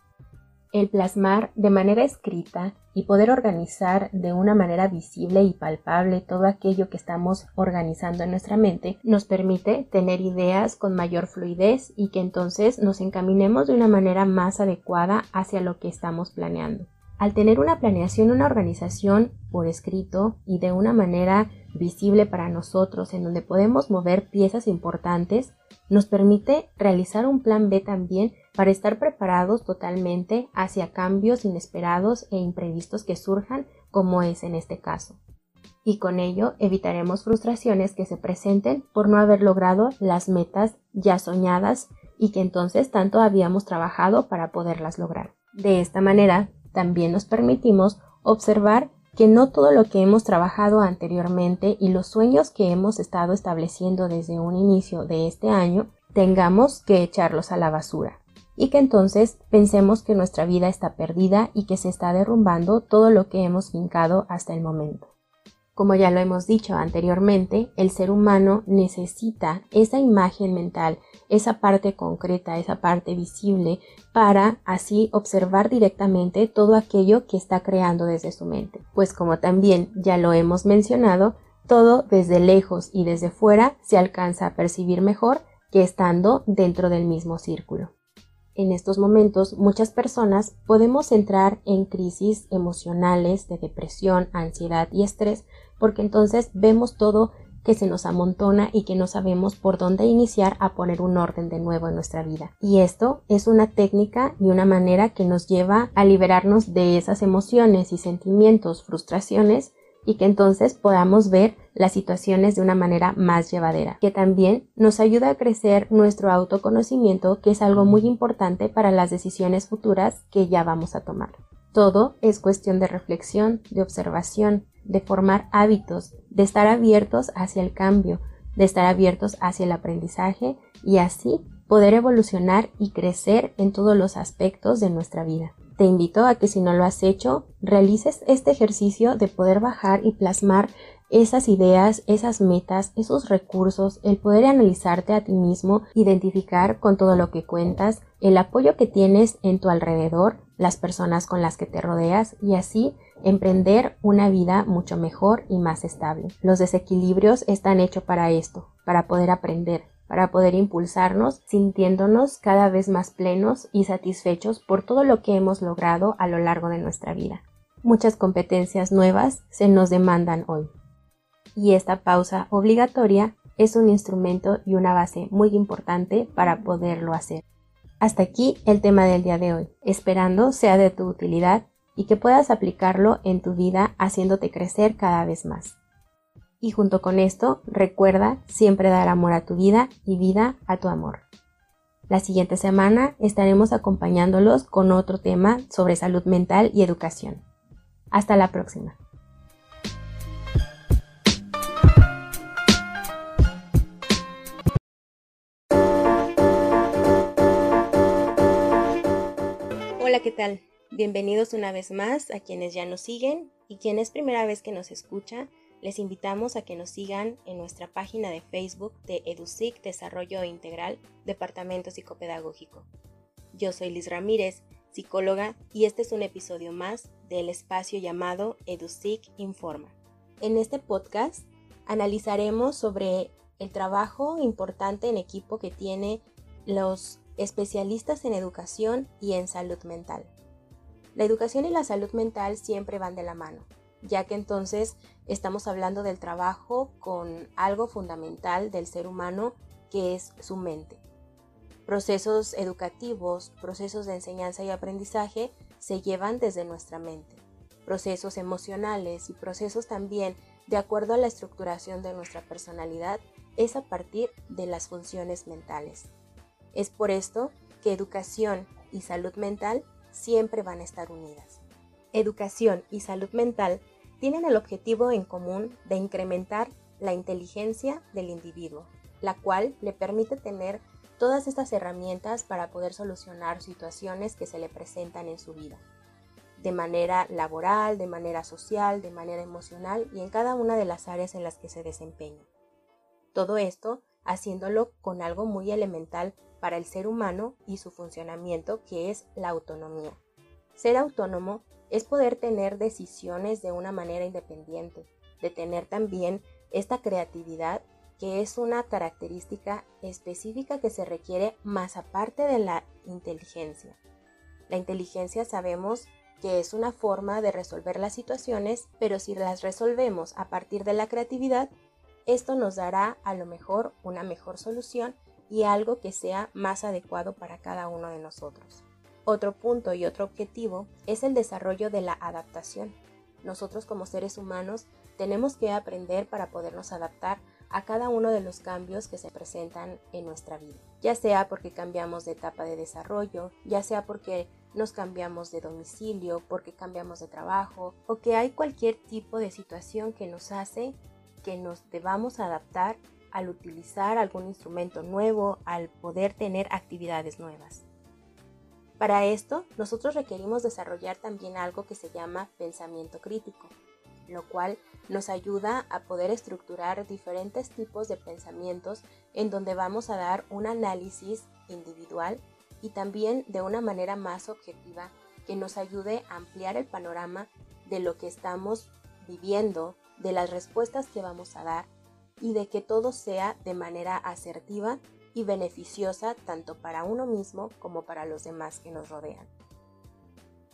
El plasmar de manera escrita y poder organizar de una manera visible y palpable todo aquello que estamos organizando en nuestra mente nos permite tener ideas con mayor fluidez y que entonces nos encaminemos de una manera más adecuada hacia lo que estamos planeando. Al tener una planeación, una organización por escrito y de una manera visible para nosotros, en donde podemos mover piezas importantes, nos permite realizar un plan B también para estar preparados totalmente hacia cambios inesperados e imprevistos que surjan, como es en este caso. Y con ello evitaremos frustraciones que se presenten por no haber logrado las metas ya soñadas y que entonces tanto habíamos trabajado para poderlas lograr. De esta manera, también nos permitimos observar que no todo lo que hemos trabajado anteriormente y los sueños que hemos estado estableciendo desde un inicio de este año tengamos que echarlos a la basura y que entonces pensemos que nuestra vida está perdida y que se está derrumbando todo lo que hemos fincado hasta el momento. Como ya lo hemos dicho anteriormente, el ser humano necesita esa imagen mental, esa parte concreta, esa parte visible, para así observar directamente todo aquello que está creando desde su mente. Pues como también ya lo hemos mencionado, todo desde lejos y desde fuera se alcanza a percibir mejor que estando dentro del mismo círculo. En estos momentos muchas personas podemos entrar en crisis emocionales de depresión, ansiedad y estrés porque entonces vemos todo que se nos amontona y que no sabemos por dónde iniciar a poner un orden de nuevo en nuestra vida. Y esto es una técnica y una manera que nos lleva a liberarnos de esas emociones y sentimientos, frustraciones y que entonces podamos ver las situaciones de una manera más llevadera, que también nos ayuda a crecer nuestro autoconocimiento, que es algo muy importante para las decisiones futuras que ya vamos a tomar. Todo es cuestión de reflexión, de observación, de formar hábitos, de estar abiertos hacia el cambio, de estar abiertos hacia el aprendizaje y así poder evolucionar y crecer en todos los aspectos de nuestra vida. Te invito a que si no lo has hecho, realices este ejercicio de poder bajar y plasmar esas ideas, esas metas, esos recursos, el poder analizarte a ti mismo, identificar con todo lo que cuentas, el apoyo que tienes en tu alrededor, las personas con las que te rodeas y así emprender una vida mucho mejor y más estable. Los desequilibrios están hechos para esto, para poder aprender, para poder impulsarnos sintiéndonos cada vez más plenos y satisfechos por todo lo que hemos logrado a lo largo de nuestra vida. Muchas competencias nuevas se nos demandan hoy. Y esta pausa obligatoria es un instrumento y una base muy importante para poderlo hacer. Hasta aquí el tema del día de hoy, esperando sea de tu utilidad y que puedas aplicarlo en tu vida haciéndote crecer cada vez más. Y junto con esto, recuerda siempre dar amor a tu vida y vida a tu amor. La siguiente semana estaremos acompañándolos con otro tema sobre salud mental y educación. Hasta la próxima. Hola, ¿qué tal? Bienvenidos una vez más a quienes ya nos siguen y quien es primera vez que nos escucha, les invitamos a que nos sigan en nuestra página de Facebook de EduSIC Desarrollo Integral, Departamento Psicopedagógico. Yo soy Liz Ramírez, psicóloga, y este es un episodio más del espacio llamado EduSIC Informa. En este podcast analizaremos sobre el trabajo importante en equipo que tiene los especialistas en educación y en salud mental. La educación y la salud mental siempre van de la mano, ya que entonces estamos hablando del trabajo con algo fundamental del ser humano que es su mente. Procesos educativos, procesos de enseñanza y aprendizaje se llevan desde nuestra mente. Procesos emocionales y procesos también de acuerdo a la estructuración de nuestra personalidad es a partir de las funciones mentales. Es por esto que educación y salud mental siempre van a estar unidas. Educación y salud mental tienen el objetivo en común de incrementar la inteligencia del individuo, la cual le permite tener todas estas herramientas para poder solucionar situaciones que se le presentan en su vida, de manera laboral, de manera social, de manera emocional y en cada una de las áreas en las que se desempeña. Todo esto haciéndolo con algo muy elemental para el ser humano y su funcionamiento, que es la autonomía. Ser autónomo es poder tener decisiones de una manera independiente, de tener también esta creatividad que es una característica específica que se requiere más aparte de la inteligencia. La inteligencia sabemos que es una forma de resolver las situaciones, pero si las resolvemos a partir de la creatividad, esto nos dará a lo mejor una mejor solución y algo que sea más adecuado para cada uno de nosotros. Otro punto y otro objetivo es el desarrollo de la adaptación. Nosotros como seres humanos tenemos que aprender para podernos adaptar a cada uno de los cambios que se presentan en nuestra vida, ya sea porque cambiamos de etapa de desarrollo, ya sea porque nos cambiamos de domicilio, porque cambiamos de trabajo o que hay cualquier tipo de situación que nos hace que nos debamos adaptar al utilizar algún instrumento nuevo, al poder tener actividades nuevas. Para esto, nosotros requerimos desarrollar también algo que se llama pensamiento crítico, lo cual nos ayuda a poder estructurar diferentes tipos de pensamientos en donde vamos a dar un análisis individual y también de una manera más objetiva que nos ayude a ampliar el panorama de lo que estamos viviendo, de las respuestas que vamos a dar y de que todo sea de manera asertiva y beneficiosa tanto para uno mismo como para los demás que nos rodean.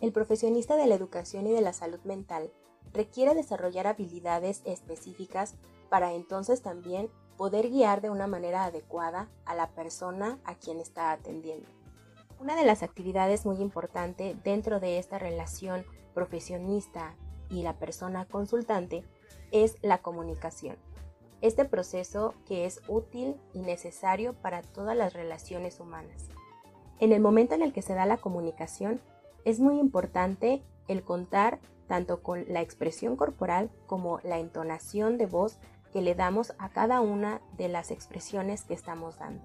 El profesionista de la educación y de la salud mental requiere desarrollar habilidades específicas para entonces también poder guiar de una manera adecuada a la persona a quien está atendiendo. Una de las actividades muy importante dentro de esta relación profesionista y la persona consultante es la comunicación. Este proceso que es útil y necesario para todas las relaciones humanas. En el momento en el que se da la comunicación, es muy importante el contar tanto con la expresión corporal como la entonación de voz que le damos a cada una de las expresiones que estamos dando.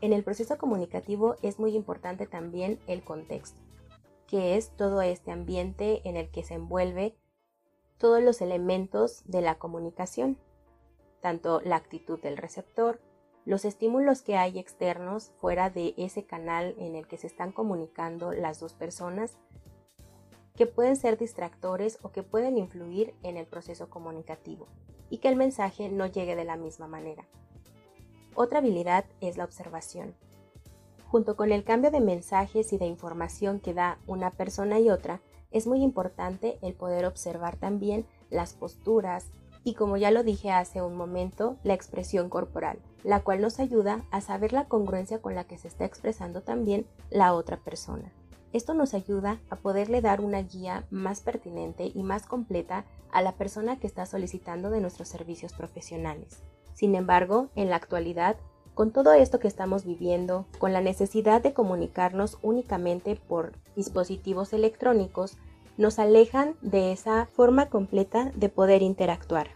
En el proceso comunicativo es muy importante también el contexto, que es todo este ambiente en el que se envuelve todos los elementos de la comunicación, tanto la actitud del receptor, los estímulos que hay externos fuera de ese canal en el que se están comunicando las dos personas, que pueden ser distractores o que pueden influir en el proceso comunicativo y que el mensaje no llegue de la misma manera. Otra habilidad es la observación. Junto con el cambio de mensajes y de información que da una persona y otra, es muy importante el poder observar también las posturas y como ya lo dije hace un momento, la expresión corporal, la cual nos ayuda a saber la congruencia con la que se está expresando también la otra persona. Esto nos ayuda a poderle dar una guía más pertinente y más completa a la persona que está solicitando de nuestros servicios profesionales. Sin embargo, en la actualidad, con todo esto que estamos viviendo, con la necesidad de comunicarnos únicamente por dispositivos electrónicos, nos alejan de esa forma completa de poder interactuar.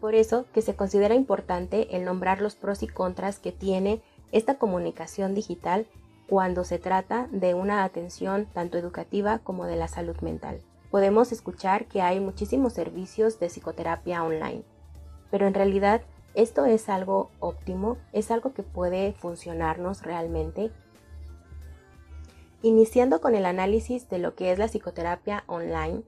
Por eso que se considera importante el nombrar los pros y contras que tiene esta comunicación digital cuando se trata de una atención tanto educativa como de la salud mental. Podemos escuchar que hay muchísimos servicios de psicoterapia online, pero en realidad esto es algo óptimo, es algo que puede funcionarnos realmente. Iniciando con el análisis de lo que es la psicoterapia online,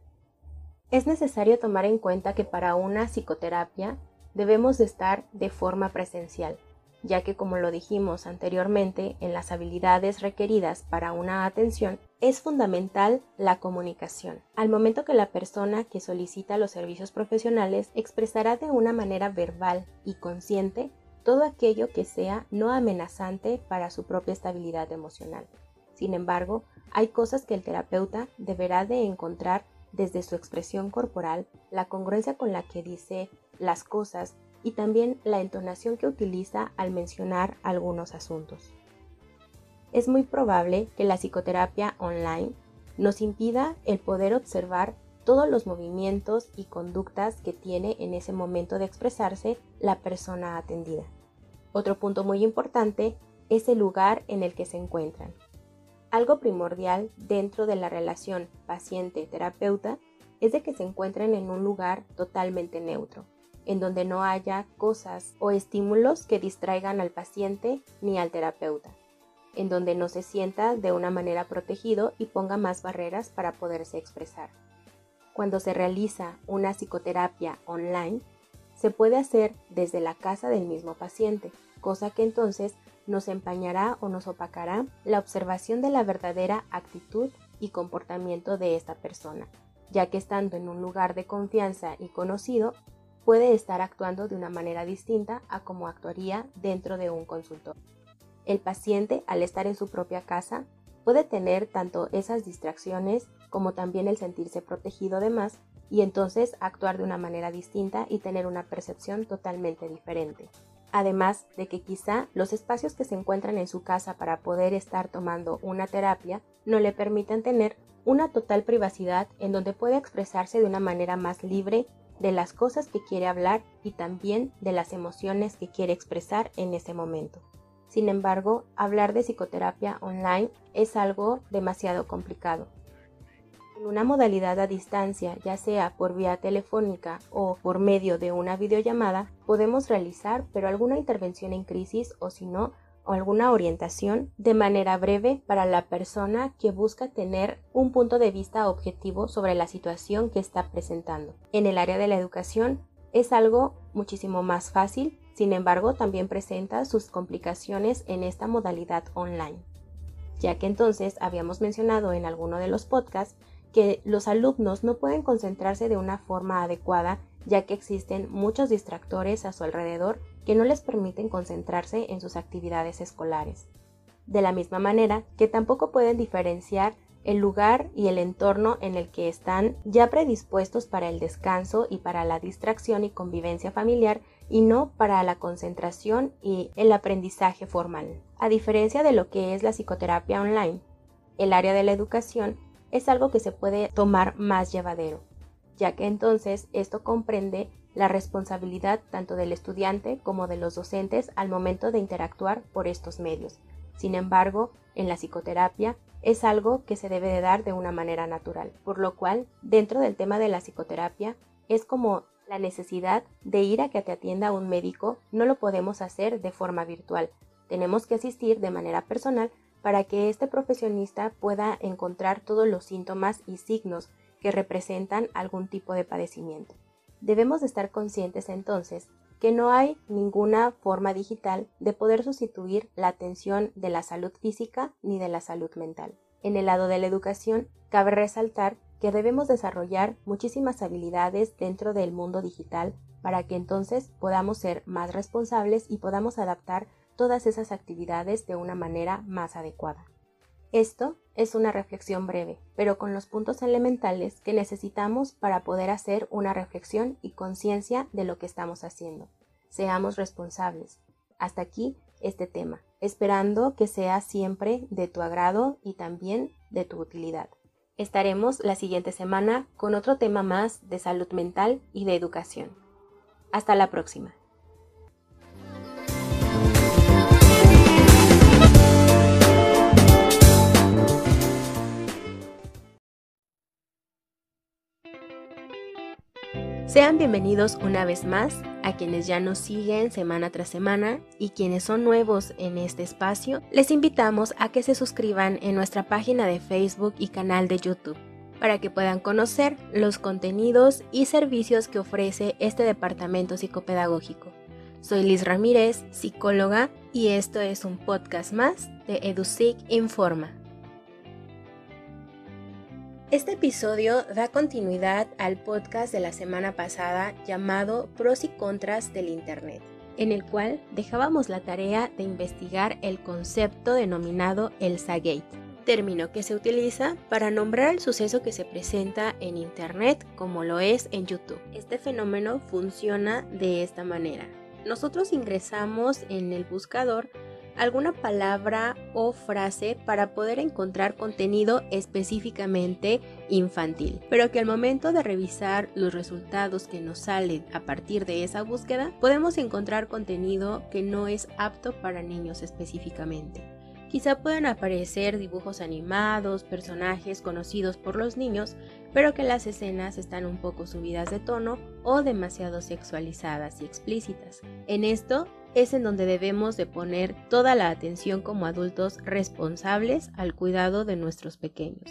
es necesario tomar en cuenta que para una psicoterapia debemos de estar de forma presencial ya que como lo dijimos anteriormente en las habilidades requeridas para una atención, es fundamental la comunicación. Al momento que la persona que solicita los servicios profesionales expresará de una manera verbal y consciente todo aquello que sea no amenazante para su propia estabilidad emocional. Sin embargo, hay cosas que el terapeuta deberá de encontrar desde su expresión corporal, la congruencia con la que dice las cosas y también la entonación que utiliza al mencionar algunos asuntos. Es muy probable que la psicoterapia online nos impida el poder observar todos los movimientos y conductas que tiene en ese momento de expresarse la persona atendida. Otro punto muy importante es el lugar en el que se encuentran. Algo primordial dentro de la relación paciente-terapeuta es de que se encuentren en un lugar totalmente neutro, en donde no haya cosas o estímulos que distraigan al paciente ni al terapeuta, en donde no se sienta de una manera protegido y ponga más barreras para poderse expresar. Cuando se realiza una psicoterapia online, se puede hacer desde la casa del mismo paciente, cosa que entonces nos empañará o nos opacará la observación de la verdadera actitud y comportamiento de esta persona, ya que estando en un lugar de confianza y conocido, puede estar actuando de una manera distinta a como actuaría dentro de un consultorio. El paciente, al estar en su propia casa, puede tener tanto esas distracciones como también el sentirse protegido de más y entonces actuar de una manera distinta y tener una percepción totalmente diferente. Además de que quizá los espacios que se encuentran en su casa para poder estar tomando una terapia no le permitan tener una total privacidad en donde pueda expresarse de una manera más libre de las cosas que quiere hablar y también de las emociones que quiere expresar en ese momento. Sin embargo, hablar de psicoterapia online es algo demasiado complicado. En una modalidad a distancia, ya sea por vía telefónica o por medio de una videollamada, podemos realizar pero alguna intervención en crisis o si no, alguna orientación de manera breve para la persona que busca tener un punto de vista objetivo sobre la situación que está presentando. En el área de la educación es algo muchísimo más fácil, sin embargo también presenta sus complicaciones en esta modalidad online, ya que entonces habíamos mencionado en alguno de los podcasts que los alumnos no pueden concentrarse de una forma adecuada ya que existen muchos distractores a su alrededor que no les permiten concentrarse en sus actividades escolares. De la misma manera que tampoco pueden diferenciar el lugar y el entorno en el que están ya predispuestos para el descanso y para la distracción y convivencia familiar y no para la concentración y el aprendizaje formal. A diferencia de lo que es la psicoterapia online, el área de la educación es algo que se puede tomar más llevadero, ya que entonces esto comprende la responsabilidad tanto del estudiante como de los docentes al momento de interactuar por estos medios. Sin embargo, en la psicoterapia es algo que se debe de dar de una manera natural, por lo cual, dentro del tema de la psicoterapia, es como la necesidad de ir a que te atienda un médico, no lo podemos hacer de forma virtual. Tenemos que asistir de manera personal para que este profesionista pueda encontrar todos los síntomas y signos que representan algún tipo de padecimiento. Debemos de estar conscientes entonces que no hay ninguna forma digital de poder sustituir la atención de la salud física ni de la salud mental. En el lado de la educación, cabe resaltar que debemos desarrollar muchísimas habilidades dentro del mundo digital para que entonces podamos ser más responsables y podamos adaptar todas esas actividades de una manera más adecuada. Esto es una reflexión breve, pero con los puntos elementales que necesitamos para poder hacer una reflexión y conciencia de lo que estamos haciendo. Seamos responsables. Hasta aquí este tema, esperando que sea siempre de tu agrado y también de tu utilidad. Estaremos la siguiente semana con otro tema más de salud mental y de educación. Hasta la próxima. Sean bienvenidos una vez más a quienes ya nos siguen semana tras semana y quienes son nuevos en este espacio, les invitamos a que se suscriban en nuestra página de Facebook y canal de YouTube para que puedan conocer los contenidos y servicios que ofrece este departamento psicopedagógico. Soy Liz Ramírez, psicóloga, y esto es un podcast más de EduSIC Informa. Este episodio da continuidad al podcast de la semana pasada llamado Pros y Contras del Internet, en el cual dejábamos la tarea de investigar el concepto denominado el Gate, término que se utiliza para nombrar el suceso que se presenta en Internet como lo es en YouTube. Este fenómeno funciona de esta manera. Nosotros ingresamos en el buscador alguna palabra o frase para poder encontrar contenido específicamente infantil, pero que al momento de revisar los resultados que nos salen a partir de esa búsqueda, podemos encontrar contenido que no es apto para niños específicamente. Quizá puedan aparecer dibujos animados, personajes conocidos por los niños, pero que las escenas están un poco subidas de tono o demasiado sexualizadas y explícitas. En esto es en donde debemos de poner toda la atención como adultos responsables al cuidado de nuestros pequeños,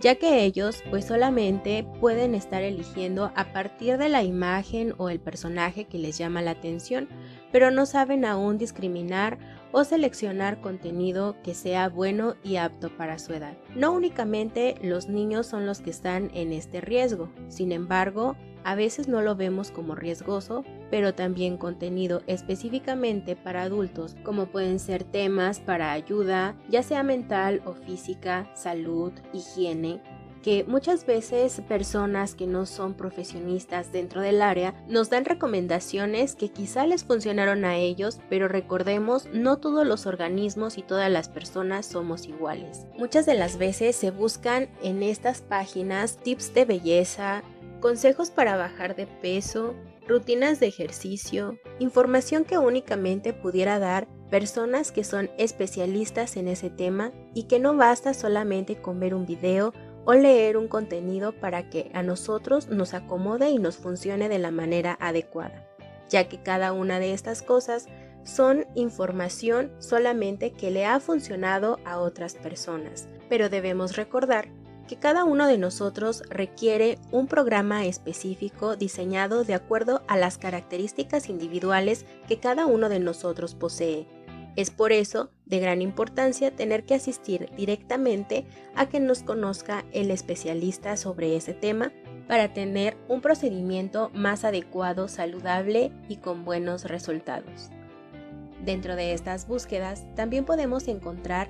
ya que ellos pues solamente pueden estar eligiendo a partir de la imagen o el personaje que les llama la atención, pero no saben aún discriminar o seleccionar contenido que sea bueno y apto para su edad. No únicamente los niños son los que están en este riesgo, sin embargo, a veces no lo vemos como riesgoso, pero también contenido específicamente para adultos, como pueden ser temas para ayuda, ya sea mental o física, salud, higiene, que muchas veces personas que no son profesionistas dentro del área nos dan recomendaciones que quizá les funcionaron a ellos, pero recordemos, no todos los organismos y todas las personas somos iguales. Muchas de las veces se buscan en estas páginas tips de belleza, consejos para bajar de peso, rutinas de ejercicio, información que únicamente pudiera dar personas que son especialistas en ese tema y que no basta solamente con ver un video o leer un contenido para que a nosotros nos acomode y nos funcione de la manera adecuada, ya que cada una de estas cosas son información solamente que le ha funcionado a otras personas, pero debemos recordar que cada uno de nosotros requiere un programa específico diseñado de acuerdo a las características individuales que cada uno de nosotros posee. Es por eso de gran importancia tener que asistir directamente a que nos conozca el especialista sobre ese tema para tener un procedimiento más adecuado, saludable y con buenos resultados. Dentro de estas búsquedas también podemos encontrar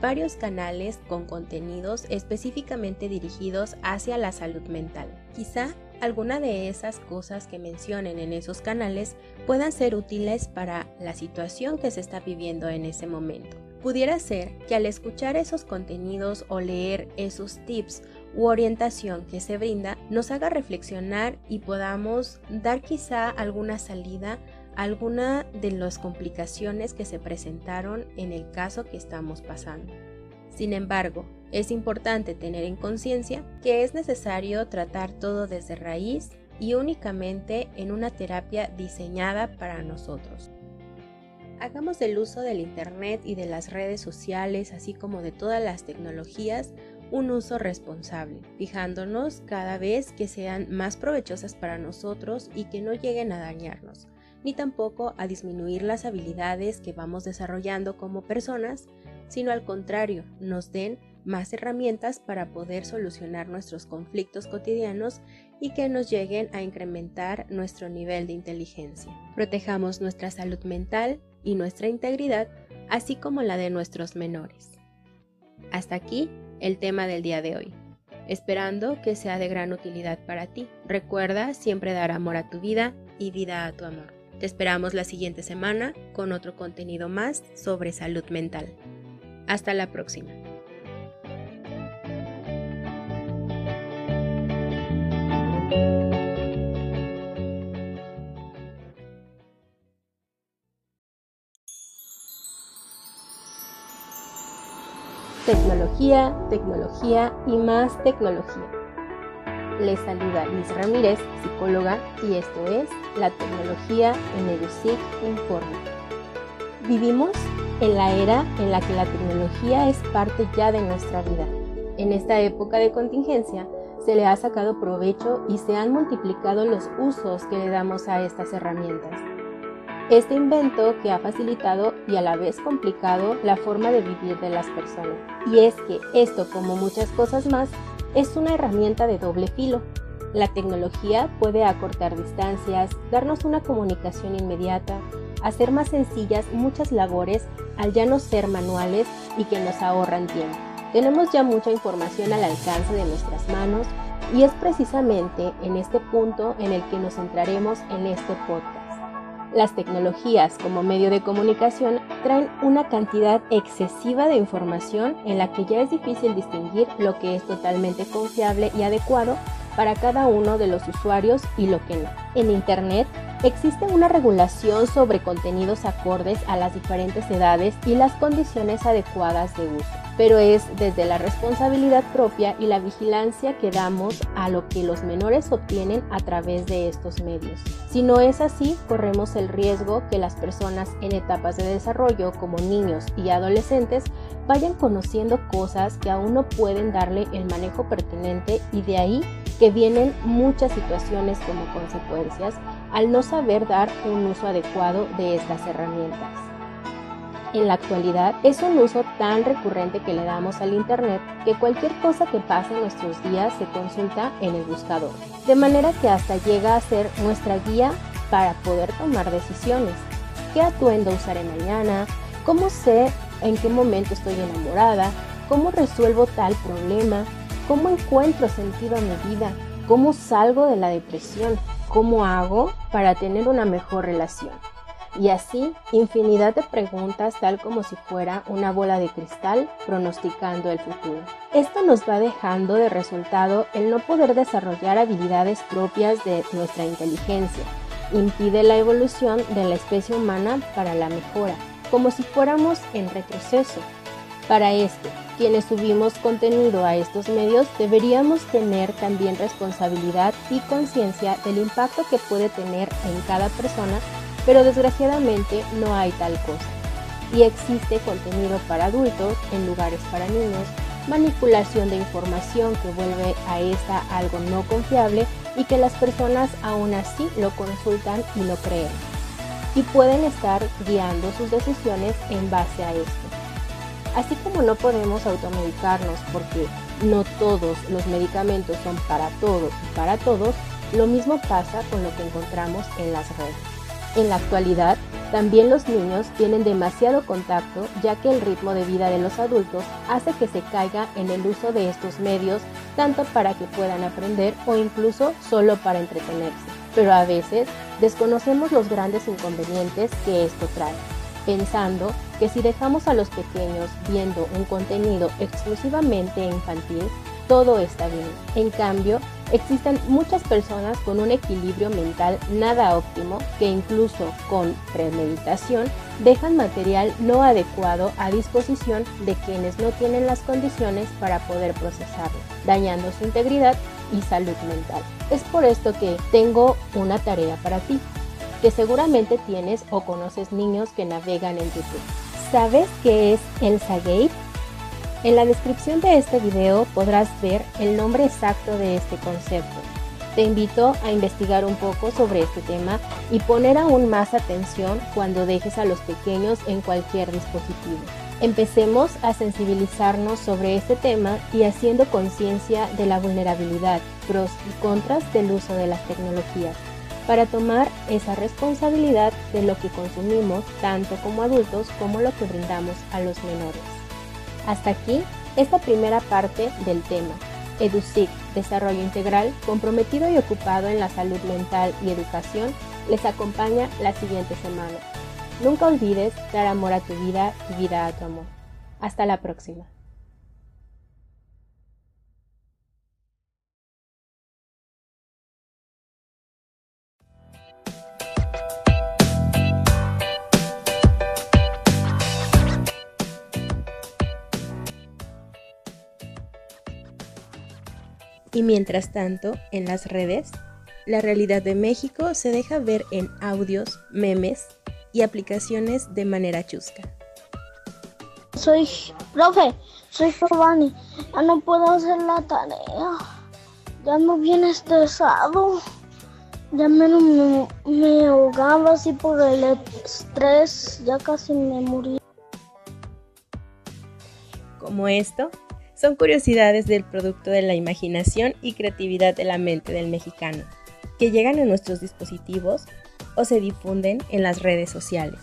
varios canales con contenidos específicamente dirigidos hacia la salud mental. Quizá alguna de esas cosas que mencionen en esos canales puedan ser útiles para la situación que se está viviendo en ese momento. Pudiera ser que al escuchar esos contenidos o leer esos tips u orientación que se brinda nos haga reflexionar y podamos dar quizá alguna salida alguna de las complicaciones que se presentaron en el caso que estamos pasando. Sin embargo, es importante tener en conciencia que es necesario tratar todo desde raíz y únicamente en una terapia diseñada para nosotros. Hagamos del uso del Internet y de las redes sociales, así como de todas las tecnologías, un uso responsable, fijándonos cada vez que sean más provechosas para nosotros y que no lleguen a dañarnos ni tampoco a disminuir las habilidades que vamos desarrollando como personas, sino al contrario, nos den más herramientas para poder solucionar nuestros conflictos cotidianos y que nos lleguen a incrementar nuestro nivel de inteligencia. Protejamos nuestra salud mental y nuestra integridad, así como la de nuestros menores. Hasta aquí el tema del día de hoy, esperando que sea de gran utilidad para ti. Recuerda siempre dar amor a tu vida y vida a tu amor. Te esperamos la siguiente semana con otro contenido más sobre salud mental. Hasta la próxima. Tecnología, tecnología y más tecnología. Les saluda Liz Ramírez, psicóloga, y esto es La tecnología en EduSIC Informa. Vivimos en la era en la que la tecnología es parte ya de nuestra vida. En esta época de contingencia se le ha sacado provecho y se han multiplicado los usos que le damos a estas herramientas. Este invento que ha facilitado y a la vez complicado la forma de vivir de las personas. Y es que esto, como muchas cosas más, es una herramienta de doble filo. La tecnología puede acortar distancias, darnos una comunicación inmediata, hacer más sencillas muchas labores al ya no ser manuales y que nos ahorran tiempo. Tenemos ya mucha información al alcance de nuestras manos y es precisamente en este punto en el que nos centraremos en este podcast. Las tecnologías como medio de comunicación traen una cantidad excesiva de información en la que ya es difícil distinguir lo que es totalmente confiable y adecuado para cada uno de los usuarios y lo que no. En Internet existe una regulación sobre contenidos acordes a las diferentes edades y las condiciones adecuadas de uso pero es desde la responsabilidad propia y la vigilancia que damos a lo que los menores obtienen a través de estos medios. Si no es así, corremos el riesgo que las personas en etapas de desarrollo como niños y adolescentes vayan conociendo cosas que aún no pueden darle el manejo pertinente y de ahí que vienen muchas situaciones como consecuencias al no saber dar un uso adecuado de estas herramientas en la actualidad es un uso tan recurrente que le damos al Internet que cualquier cosa que pase en nuestros días se consulta en el buscador, de manera que hasta llega a ser nuestra guía para poder tomar decisiones. ¿Qué atuendo usaré mañana? ¿Cómo sé en qué momento estoy enamorada? ¿Cómo resuelvo tal problema? ¿Cómo encuentro sentido a mi vida? ¿Cómo salgo de la depresión? ¿Cómo hago para tener una mejor relación? y así infinidad de preguntas tal como si fuera una bola de cristal pronosticando el futuro. Esto nos va dejando de resultado el no poder desarrollar habilidades propias de nuestra inteligencia, impide la evolución de la especie humana para la mejora, como si fuéramos en retroceso. Para esto, quienes subimos contenido a estos medios deberíamos tener también responsabilidad y conciencia del impacto que puede tener en cada persona pero desgraciadamente no hay tal cosa. Y existe contenido para adultos en lugares para niños, manipulación de información que vuelve a esta algo no confiable y que las personas aún así lo consultan y lo creen. Y pueden estar guiando sus decisiones en base a esto. Así como no podemos automedicarnos porque no todos los medicamentos son para todos y para todos, lo mismo pasa con lo que encontramos en las redes. En la actualidad, también los niños tienen demasiado contacto ya que el ritmo de vida de los adultos hace que se caiga en el uso de estos medios tanto para que puedan aprender o incluso solo para entretenerse. Pero a veces desconocemos los grandes inconvenientes que esto trae, pensando que si dejamos a los pequeños viendo un contenido exclusivamente infantil, todo está bien. En cambio, Existen muchas personas con un equilibrio mental nada óptimo que incluso con premeditación dejan material no adecuado a disposición de quienes no tienen las condiciones para poder procesarlo, dañando su integridad y salud mental. Es por esto que tengo una tarea para ti, que seguramente tienes o conoces niños que navegan en YouTube. ¿Sabes qué es el Gate? En la descripción de este video podrás ver el nombre exacto de este concepto. Te invito a investigar un poco sobre este tema y poner aún más atención cuando dejes a los pequeños en cualquier dispositivo. Empecemos a sensibilizarnos sobre este tema y haciendo conciencia de la vulnerabilidad, pros y contras del uso de las tecnologías, para tomar esa responsabilidad de lo que consumimos tanto como adultos como lo que brindamos a los menores. Hasta aquí esta primera parte del tema. EduSIC, Desarrollo Integral, comprometido y ocupado en la salud mental y educación, les acompaña la siguiente semana. Nunca olvides dar amor a tu vida y vida a tu amor. Hasta la próxima. Y mientras tanto, en las redes, la realidad de México se deja ver en audios, memes y aplicaciones de manera chusca. Soy, profe, soy Giovanni, ya no puedo hacer la tarea, ya no viene estresado, ya me, me, me ahogaba así por el estrés, ya casi me morí. Como esto, son curiosidades del producto de la imaginación y creatividad de la mente del mexicano, que llegan a nuestros dispositivos o se difunden en las redes sociales,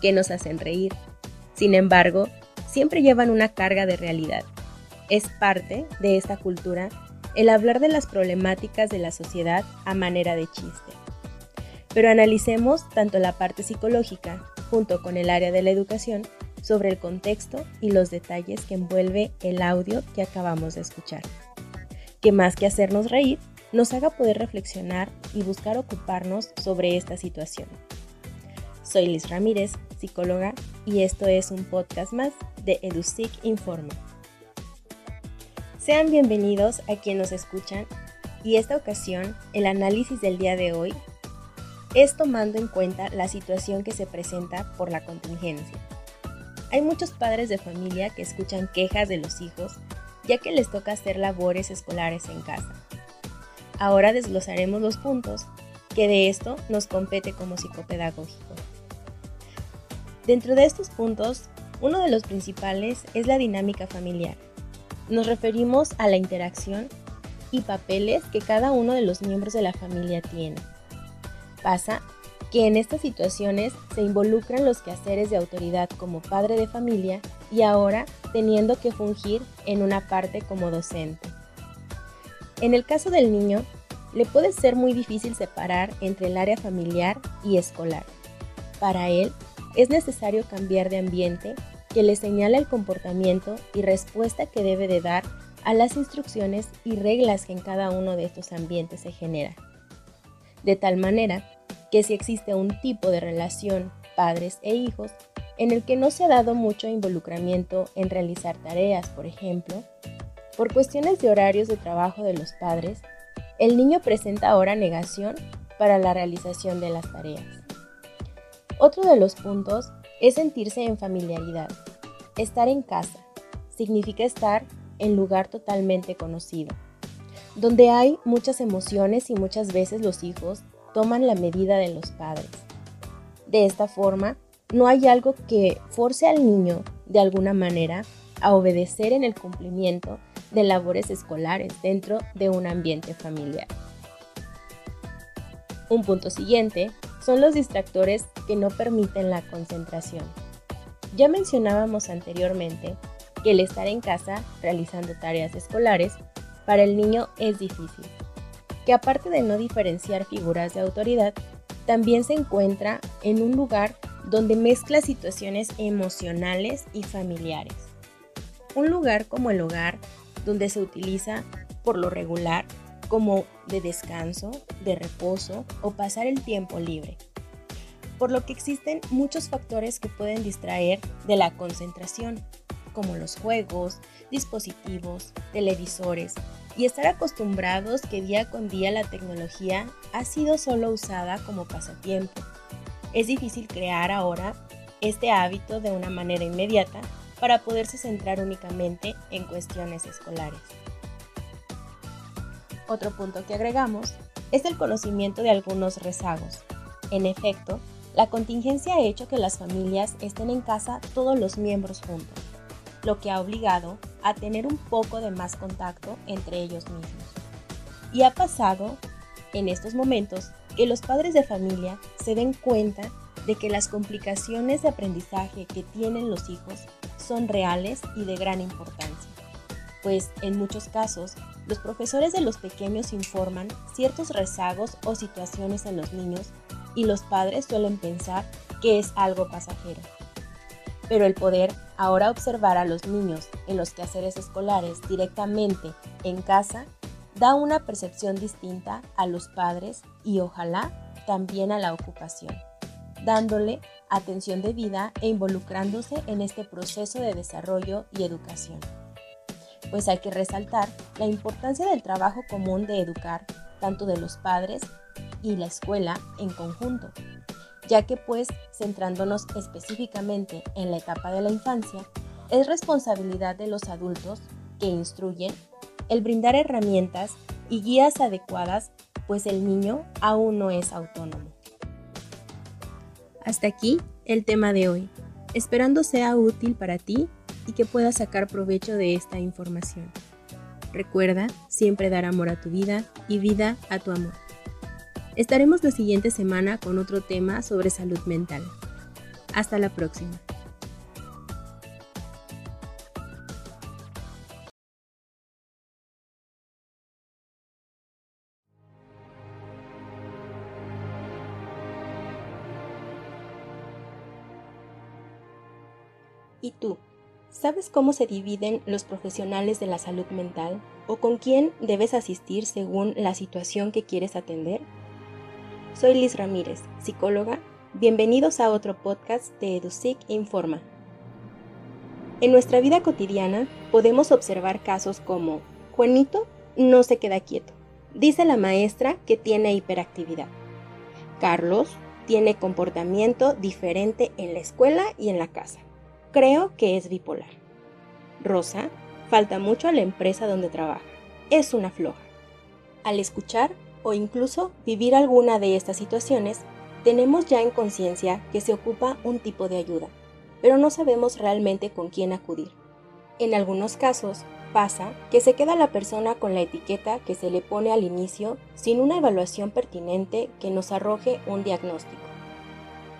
que nos hacen reír. Sin embargo, siempre llevan una carga de realidad, es parte de esta cultura el hablar de las problemáticas de la sociedad a manera de chiste. Pero analicemos tanto la parte psicológica junto con el área de la educación sobre el contexto y los detalles que envuelve el audio que acabamos de escuchar. Que más que hacernos reír, nos haga poder reflexionar y buscar ocuparnos sobre esta situación. Soy Liz Ramírez, psicóloga, y esto es un podcast más de EduSIC Informa. Sean bienvenidos a quienes nos escuchan y esta ocasión el análisis del día de hoy es tomando en cuenta la situación que se presenta por la contingencia. Hay muchos padres de familia que escuchan quejas de los hijos ya que les toca hacer labores escolares en casa. Ahora desglosaremos los puntos que de esto nos compete como psicopedagógico. Dentro de estos puntos, uno de los principales es la dinámica familiar. Nos referimos a la interacción y papeles que cada uno de los miembros de la familia tiene. Pasa que en estas situaciones se involucran los quehaceres de autoridad como padre de familia y ahora teniendo que fungir en una parte como docente. En el caso del niño, le puede ser muy difícil separar entre el área familiar y escolar. Para él, es necesario cambiar de ambiente que le señala el comportamiento y respuesta que debe de dar a las instrucciones y reglas que en cada uno de estos ambientes se genera de tal manera que si existe un tipo de relación padres e hijos en el que no se ha dado mucho involucramiento en realizar tareas, por ejemplo, por cuestiones de horarios de trabajo de los padres, el niño presenta ahora negación para la realización de las tareas. Otro de los puntos es sentirse en familiaridad. Estar en casa significa estar en lugar totalmente conocido donde hay muchas emociones y muchas veces los hijos toman la medida de los padres. De esta forma, no hay algo que force al niño, de alguna manera, a obedecer en el cumplimiento de labores escolares dentro de un ambiente familiar. Un punto siguiente son los distractores que no permiten la concentración. Ya mencionábamos anteriormente que el estar en casa realizando tareas escolares para el niño es difícil, que aparte de no diferenciar figuras de autoridad, también se encuentra en un lugar donde mezcla situaciones emocionales y familiares. Un lugar como el hogar, donde se utiliza por lo regular como de descanso, de reposo o pasar el tiempo libre. Por lo que existen muchos factores que pueden distraer de la concentración, como los juegos, dispositivos, televisores, y estar acostumbrados que día con día la tecnología ha sido solo usada como pasatiempo. Es difícil crear ahora este hábito de una manera inmediata para poderse centrar únicamente en cuestiones escolares. Otro punto que agregamos es el conocimiento de algunos rezagos. En efecto, la contingencia ha hecho que las familias estén en casa todos los miembros juntos lo que ha obligado a tener un poco de más contacto entre ellos mismos. Y ha pasado en estos momentos que los padres de familia se den cuenta de que las complicaciones de aprendizaje que tienen los hijos son reales y de gran importancia, pues en muchos casos los profesores de los pequeños informan ciertos rezagos o situaciones en los niños y los padres suelen pensar que es algo pasajero pero el poder ahora observar a los niños en los quehaceres escolares directamente en casa da una percepción distinta a los padres y ojalá también a la ocupación, dándole atención debida e involucrándose en este proceso de desarrollo y educación. Pues hay que resaltar la importancia del trabajo común de educar tanto de los padres y la escuela en conjunto, ya que pues, centrándonos específicamente en la etapa de la infancia, es responsabilidad de los adultos que instruyen el brindar herramientas y guías adecuadas, pues el niño aún no es autónomo. Hasta aquí el tema de hoy, esperando sea útil para ti y que puedas sacar provecho de esta información. Recuerda siempre dar amor a tu vida y vida a tu amor. Estaremos la siguiente semana con otro tema sobre salud mental. Hasta la próxima. ¿Y tú? ¿Sabes cómo se dividen los profesionales de la salud mental o con quién debes asistir según la situación que quieres atender? Soy Liz Ramírez, psicóloga. Bienvenidos a otro podcast de EduSIC Informa. En nuestra vida cotidiana podemos observar casos como Juanito no se queda quieto. Dice la maestra que tiene hiperactividad. Carlos tiene comportamiento diferente en la escuela y en la casa. Creo que es bipolar. Rosa falta mucho a la empresa donde trabaja. Es una floja. Al escuchar o incluso vivir alguna de estas situaciones, tenemos ya en conciencia que se ocupa un tipo de ayuda, pero no sabemos realmente con quién acudir. En algunos casos, pasa que se queda la persona con la etiqueta que se le pone al inicio sin una evaluación pertinente que nos arroje un diagnóstico.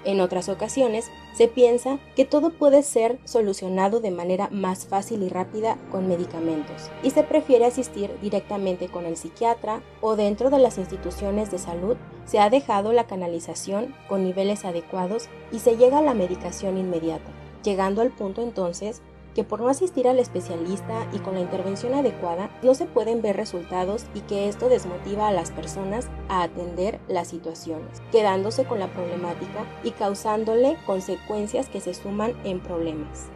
En otras ocasiones, se piensa que todo puede ser solucionado de manera más fácil y rápida con medicamentos, y se prefiere asistir directamente con el psiquiatra o dentro de las instituciones de salud se ha dejado la canalización con niveles adecuados y se llega a la medicación inmediata, llegando al punto entonces que por no asistir al especialista y con la intervención adecuada no se pueden ver resultados y que esto desmotiva a las personas a atender las situaciones, quedándose con la problemática y causándole consecuencias que se suman en problemas.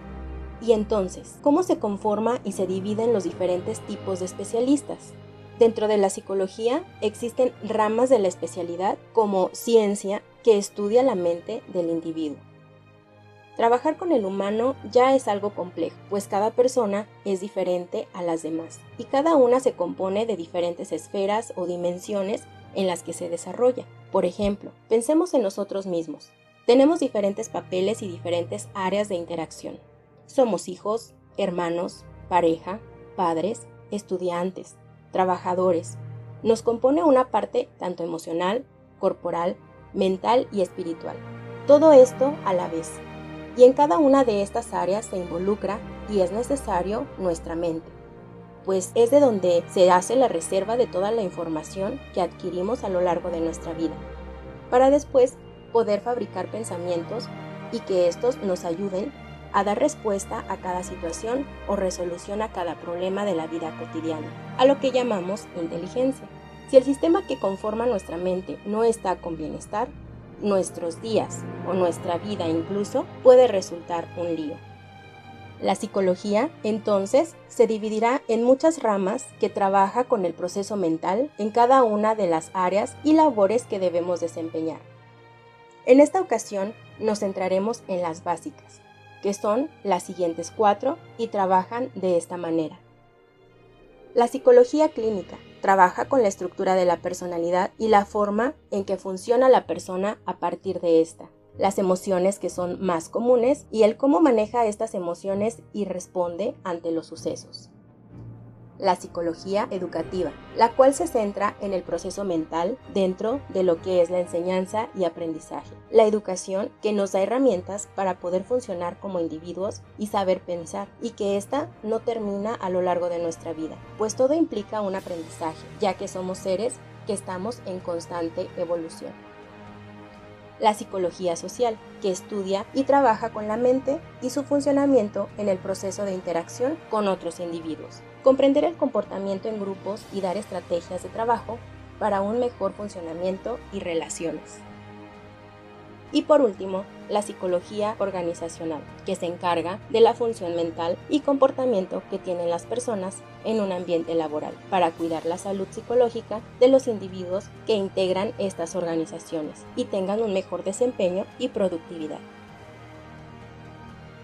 Y entonces, ¿cómo se conforma y se dividen los diferentes tipos de especialistas? Dentro de la psicología existen ramas de la especialidad como ciencia que estudia la mente del individuo. Trabajar con el humano ya es algo complejo, pues cada persona es diferente a las demás y cada una se compone de diferentes esferas o dimensiones en las que se desarrolla. Por ejemplo, pensemos en nosotros mismos. Tenemos diferentes papeles y diferentes áreas de interacción. Somos hijos, hermanos, pareja, padres, estudiantes, trabajadores. Nos compone una parte tanto emocional, corporal, mental y espiritual. Todo esto a la vez y en cada una de estas áreas se involucra y es necesario nuestra mente, pues es de donde se hace la reserva de toda la información que adquirimos a lo largo de nuestra vida, para después poder fabricar pensamientos y que estos nos ayuden a dar respuesta a cada situación o resolución a cada problema de la vida cotidiana, a lo que llamamos inteligencia. Si el sistema que conforma nuestra mente no está con bienestar, nuestros días o nuestra vida incluso puede resultar un lío. La psicología, entonces, se dividirá en muchas ramas que trabaja con el proceso mental en cada una de las áreas y labores que debemos desempeñar. En esta ocasión nos centraremos en las básicas, que son las siguientes cuatro y trabajan de esta manera. La psicología clínica trabaja con la estructura de la personalidad y la forma en que funciona la persona a partir de esta, las emociones que son más comunes y el cómo maneja estas emociones y responde ante los sucesos la psicología educativa, la cual se centra en el proceso mental dentro de lo que es la enseñanza y aprendizaje. La educación que nos da herramientas para poder funcionar como individuos y saber pensar y que ésta no termina a lo largo de nuestra vida, pues todo implica un aprendizaje, ya que somos seres que estamos en constante evolución la psicología social, que estudia y trabaja con la mente y su funcionamiento en el proceso de interacción con otros individuos. Comprender el comportamiento en grupos y dar estrategias de trabajo para un mejor funcionamiento y relaciones. Y por último, la psicología organizacional, que se encarga de la función mental y comportamiento que tienen las personas en un ambiente laboral para cuidar la salud psicológica de los individuos que integran estas organizaciones y tengan un mejor desempeño y productividad.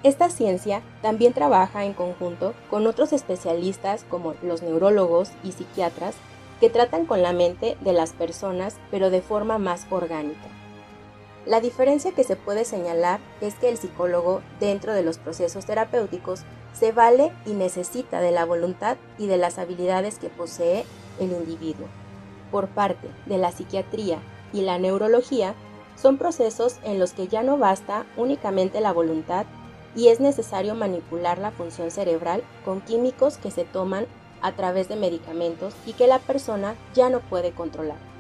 Esta ciencia también trabaja en conjunto con otros especialistas como los neurólogos y psiquiatras que tratan con la mente de las personas pero de forma más orgánica la diferencia que se puede señalar es que el psicólogo, dentro de los procesos terapéuticos, se vale y necesita de la voluntad y de las habilidades que posee el individuo. Por parte de la psiquiatría y la neurología, son procesos en los que ya no basta únicamente la voluntad y es necesario manipular la función cerebral con químicos que se toman a través de medicamentos y que la persona ya no puede controlar.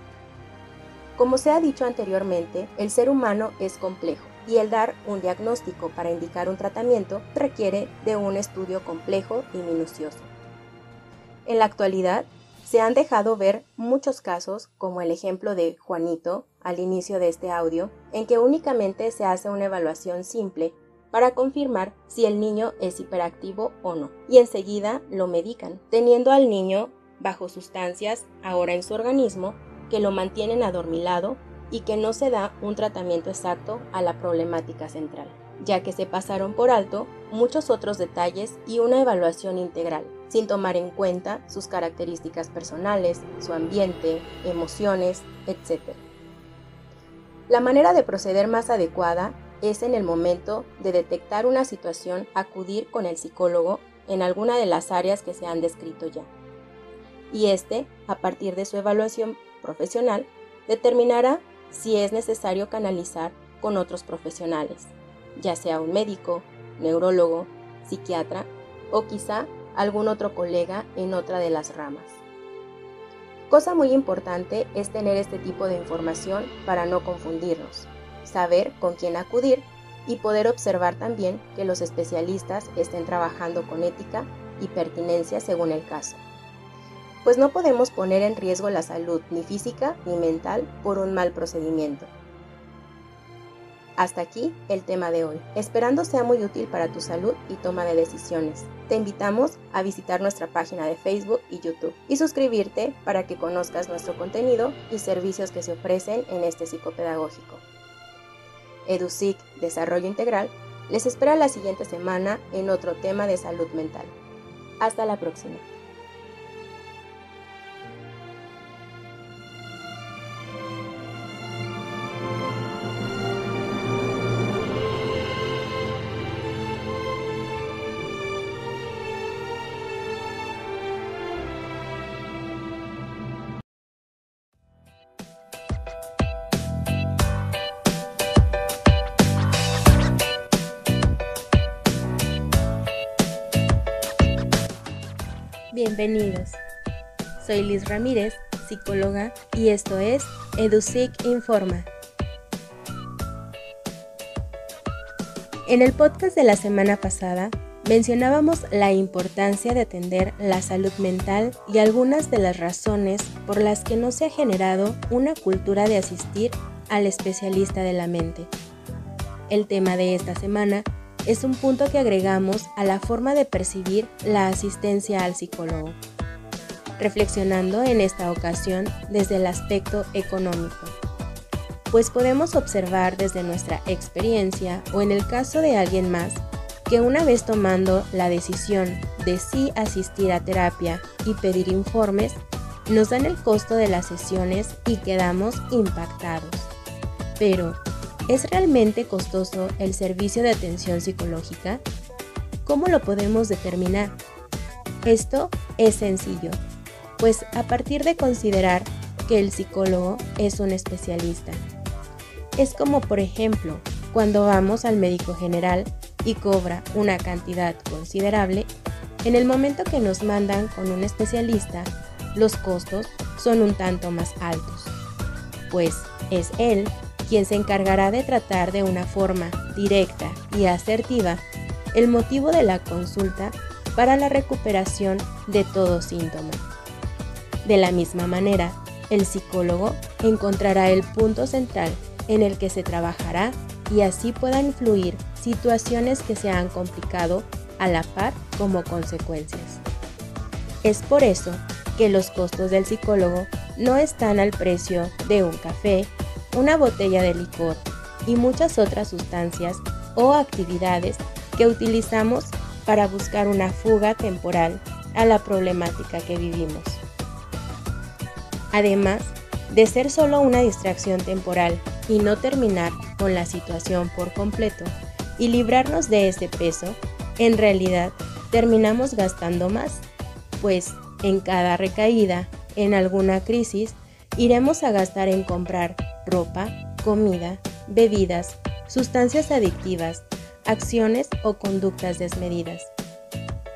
Como se ha dicho anteriormente, el ser humano es complejo y el dar un diagnóstico para indicar un tratamiento requiere de un estudio complejo y minucioso. En la actualidad, se han dejado ver muchos casos, como el ejemplo de Juanito al inicio de este audio, en que únicamente se hace una evaluación simple para confirmar si el niño es hiperactivo o no, y enseguida lo medican, teniendo al niño bajo sustancias ahora en su organismo que lo mantienen adormilado y que no se da un tratamiento exacto a la problemática central, ya que se pasaron por alto muchos otros detalles y una evaluación integral, sin tomar en cuenta sus características personales, su ambiente, emociones, etc. La manera de proceder más adecuada es en el momento de detectar una situación acudir con el psicólogo en alguna de las áreas que se han descrito ya. Y este, a partir de su evaluación profesional, determinará si es necesario canalizar con otros profesionales, ya sea un médico, neurólogo, psiquiatra o quizá algún otro colega en otra de las ramas. Cosa muy importante es tener este tipo de información para no confundirnos, saber con quién acudir y poder observar también que los especialistas estén trabajando con ética y pertinencia según el caso pues no podemos poner en riesgo la salud ni física ni mental por un mal procedimiento. Hasta aquí el tema de hoy, esperando sea muy útil para tu salud y toma de decisiones. Te invitamos a visitar nuestra página de Facebook y YouTube y suscribirte para que conozcas nuestro contenido y servicios que se ofrecen en este psicopedagógico. EduSIC Desarrollo Integral les espera la siguiente semana en otro tema de salud mental. Hasta la próxima. Bienvenidos. Soy Liz Ramírez, psicóloga, y esto es EduSIC Informa. En el podcast de la semana pasada mencionábamos la importancia de atender la salud mental y algunas de las razones por las que no se ha generado una cultura de asistir al especialista de la mente. El tema de esta semana es un punto que agregamos a la forma de percibir la asistencia al psicólogo, reflexionando en esta ocasión desde el aspecto económico, pues podemos observar desde nuestra experiencia o en el caso de alguien más que una vez tomando la decisión de sí asistir a terapia y pedir informes, nos dan el costo de las sesiones y quedamos impactados. Pero, ¿Es realmente costoso el servicio de atención psicológica? ¿Cómo lo podemos determinar? Esto es sencillo, pues a partir de considerar que el psicólogo es un especialista. Es como por ejemplo cuando vamos al médico general y cobra una cantidad considerable, en el momento que nos mandan con un especialista, los costos son un tanto más altos, pues es él quien se encargará de tratar de una forma directa y asertiva el motivo de la consulta para la recuperación de todo síntoma. De la misma manera, el psicólogo encontrará el punto central en el que se trabajará y así puedan influir situaciones que se han complicado a la par como consecuencias. Es por eso que los costos del psicólogo no están al precio de un café una botella de licor y muchas otras sustancias o actividades que utilizamos para buscar una fuga temporal a la problemática que vivimos. Además de ser solo una distracción temporal y no terminar con la situación por completo y librarnos de ese peso, en realidad terminamos gastando más, pues en cada recaída en alguna crisis iremos a gastar en comprar ropa, comida, bebidas, sustancias adictivas, acciones o conductas desmedidas.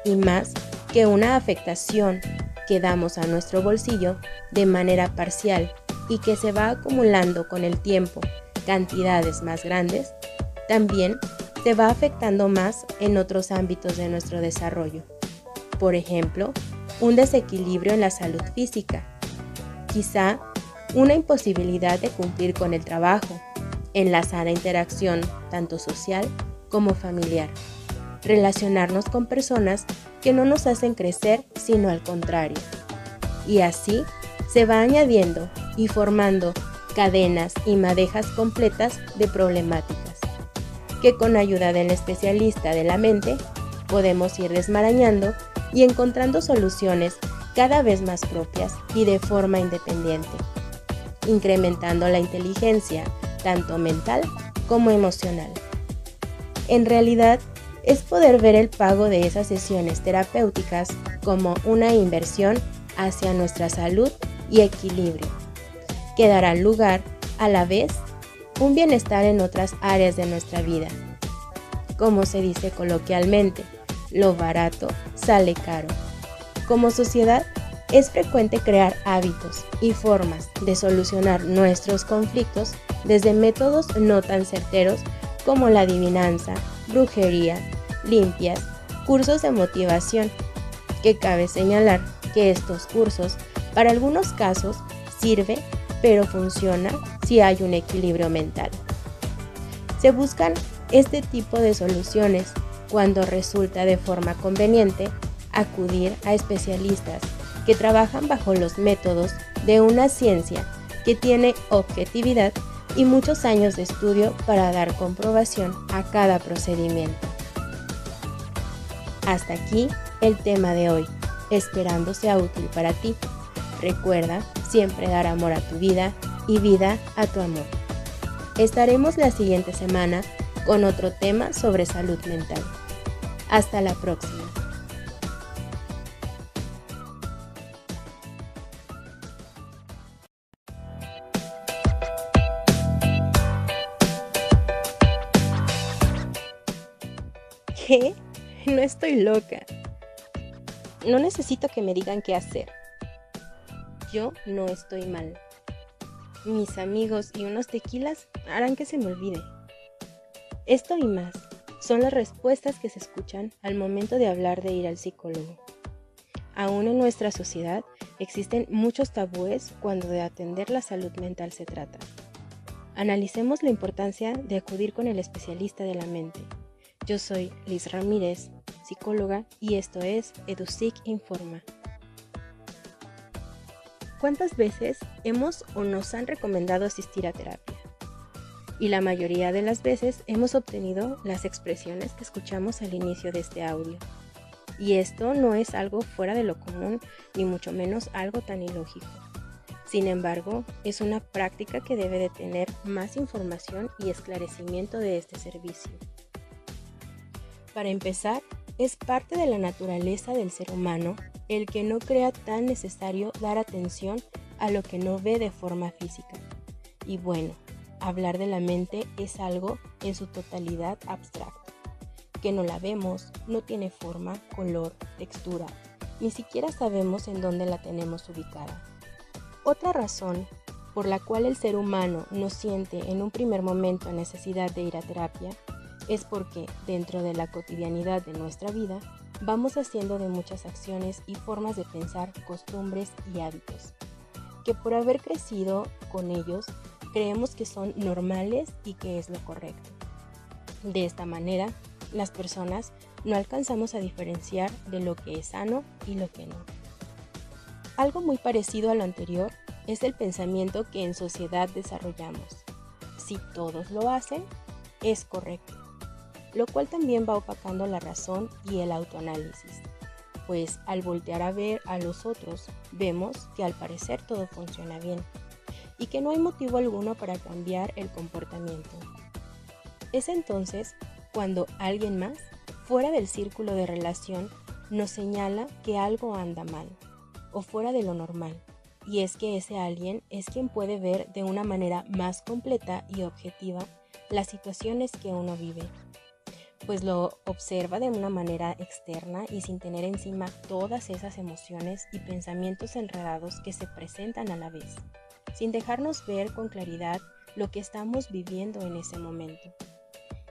Y más que una afectación que damos a nuestro bolsillo de manera parcial y que se va acumulando con el tiempo cantidades más grandes, también se va afectando más en otros ámbitos de nuestro desarrollo. Por ejemplo, un desequilibrio en la salud física, quizá una imposibilidad de cumplir con el trabajo, en la sana interacción tanto social como familiar, relacionarnos con personas que no nos hacen crecer, sino al contrario. Y así se va añadiendo y formando cadenas y madejas completas de problemáticas, que con ayuda del especialista de la mente podemos ir desmarañando y encontrando soluciones cada vez más propias y de forma independiente, incrementando la inteligencia tanto mental como emocional. En realidad, es poder ver el pago de esas sesiones terapéuticas como una inversión hacia nuestra salud y equilibrio, que dará lugar a la vez un bienestar en otras áreas de nuestra vida. Como se dice coloquialmente, lo barato sale caro. Como sociedad, es frecuente crear hábitos y formas de solucionar nuestros conflictos desde métodos no tan certeros como la adivinanza, brujería, limpias, cursos de motivación, que cabe señalar que estos cursos, para algunos casos, sirve, pero funciona si hay un equilibrio mental. Se buscan este tipo de soluciones cuando resulta de forma conveniente acudir a especialistas que trabajan bajo los métodos de una ciencia que tiene objetividad y muchos años de estudio para dar comprobación a cada procedimiento. Hasta aquí el tema de hoy, esperando sea útil para ti. Recuerda siempre dar amor a tu vida y vida a tu amor. Estaremos la siguiente semana con otro tema sobre salud mental. Hasta la próxima. ¿Qué? No estoy loca. No necesito que me digan qué hacer. Yo no estoy mal. Mis amigos y unos tequilas harán que se me olvide. Esto y más son las respuestas que se escuchan al momento de hablar de ir al psicólogo. Aún en nuestra sociedad existen muchos tabúes cuando de atender la salud mental se trata. Analicemos la importancia de acudir con el especialista de la mente. Yo soy Liz Ramírez, psicóloga, y esto es EduSIC Informa. ¿Cuántas veces hemos o nos han recomendado asistir a terapia? y la mayoría de las veces hemos obtenido las expresiones que escuchamos al inicio de este audio. Y esto no es algo fuera de lo común, ni mucho menos algo tan ilógico. Sin embargo, es una práctica que debe de tener más información y esclarecimiento de este servicio. Para empezar, es parte de la naturaleza del ser humano el que no crea tan necesario dar atención a lo que no ve de forma física. Y bueno, hablar de la mente es algo en su totalidad abstracto, que no la vemos, no tiene forma, color, textura, ni siquiera sabemos en dónde la tenemos ubicada. Otra razón por la cual el ser humano no siente en un primer momento necesidad de ir a terapia es porque dentro de la cotidianidad de nuestra vida vamos haciendo de muchas acciones y formas de pensar costumbres y hábitos, que por haber crecido con ellos creemos que son normales y que es lo correcto. De esta manera, las personas no alcanzamos a diferenciar de lo que es sano y lo que no. Algo muy parecido a lo anterior es el pensamiento que en sociedad desarrollamos. Si todos lo hacen, es correcto, lo cual también va opacando la razón y el autoanálisis, pues al voltear a ver a los otros, vemos que al parecer todo funciona bien y que no hay motivo alguno para cambiar el comportamiento. Es entonces cuando alguien más, fuera del círculo de relación, nos señala que algo anda mal o fuera de lo normal. Y es que ese alguien es quien puede ver de una manera más completa y objetiva las situaciones que uno vive, pues lo observa de una manera externa y sin tener encima todas esas emociones y pensamientos enredados que se presentan a la vez sin dejarnos ver con claridad lo que estamos viviendo en ese momento.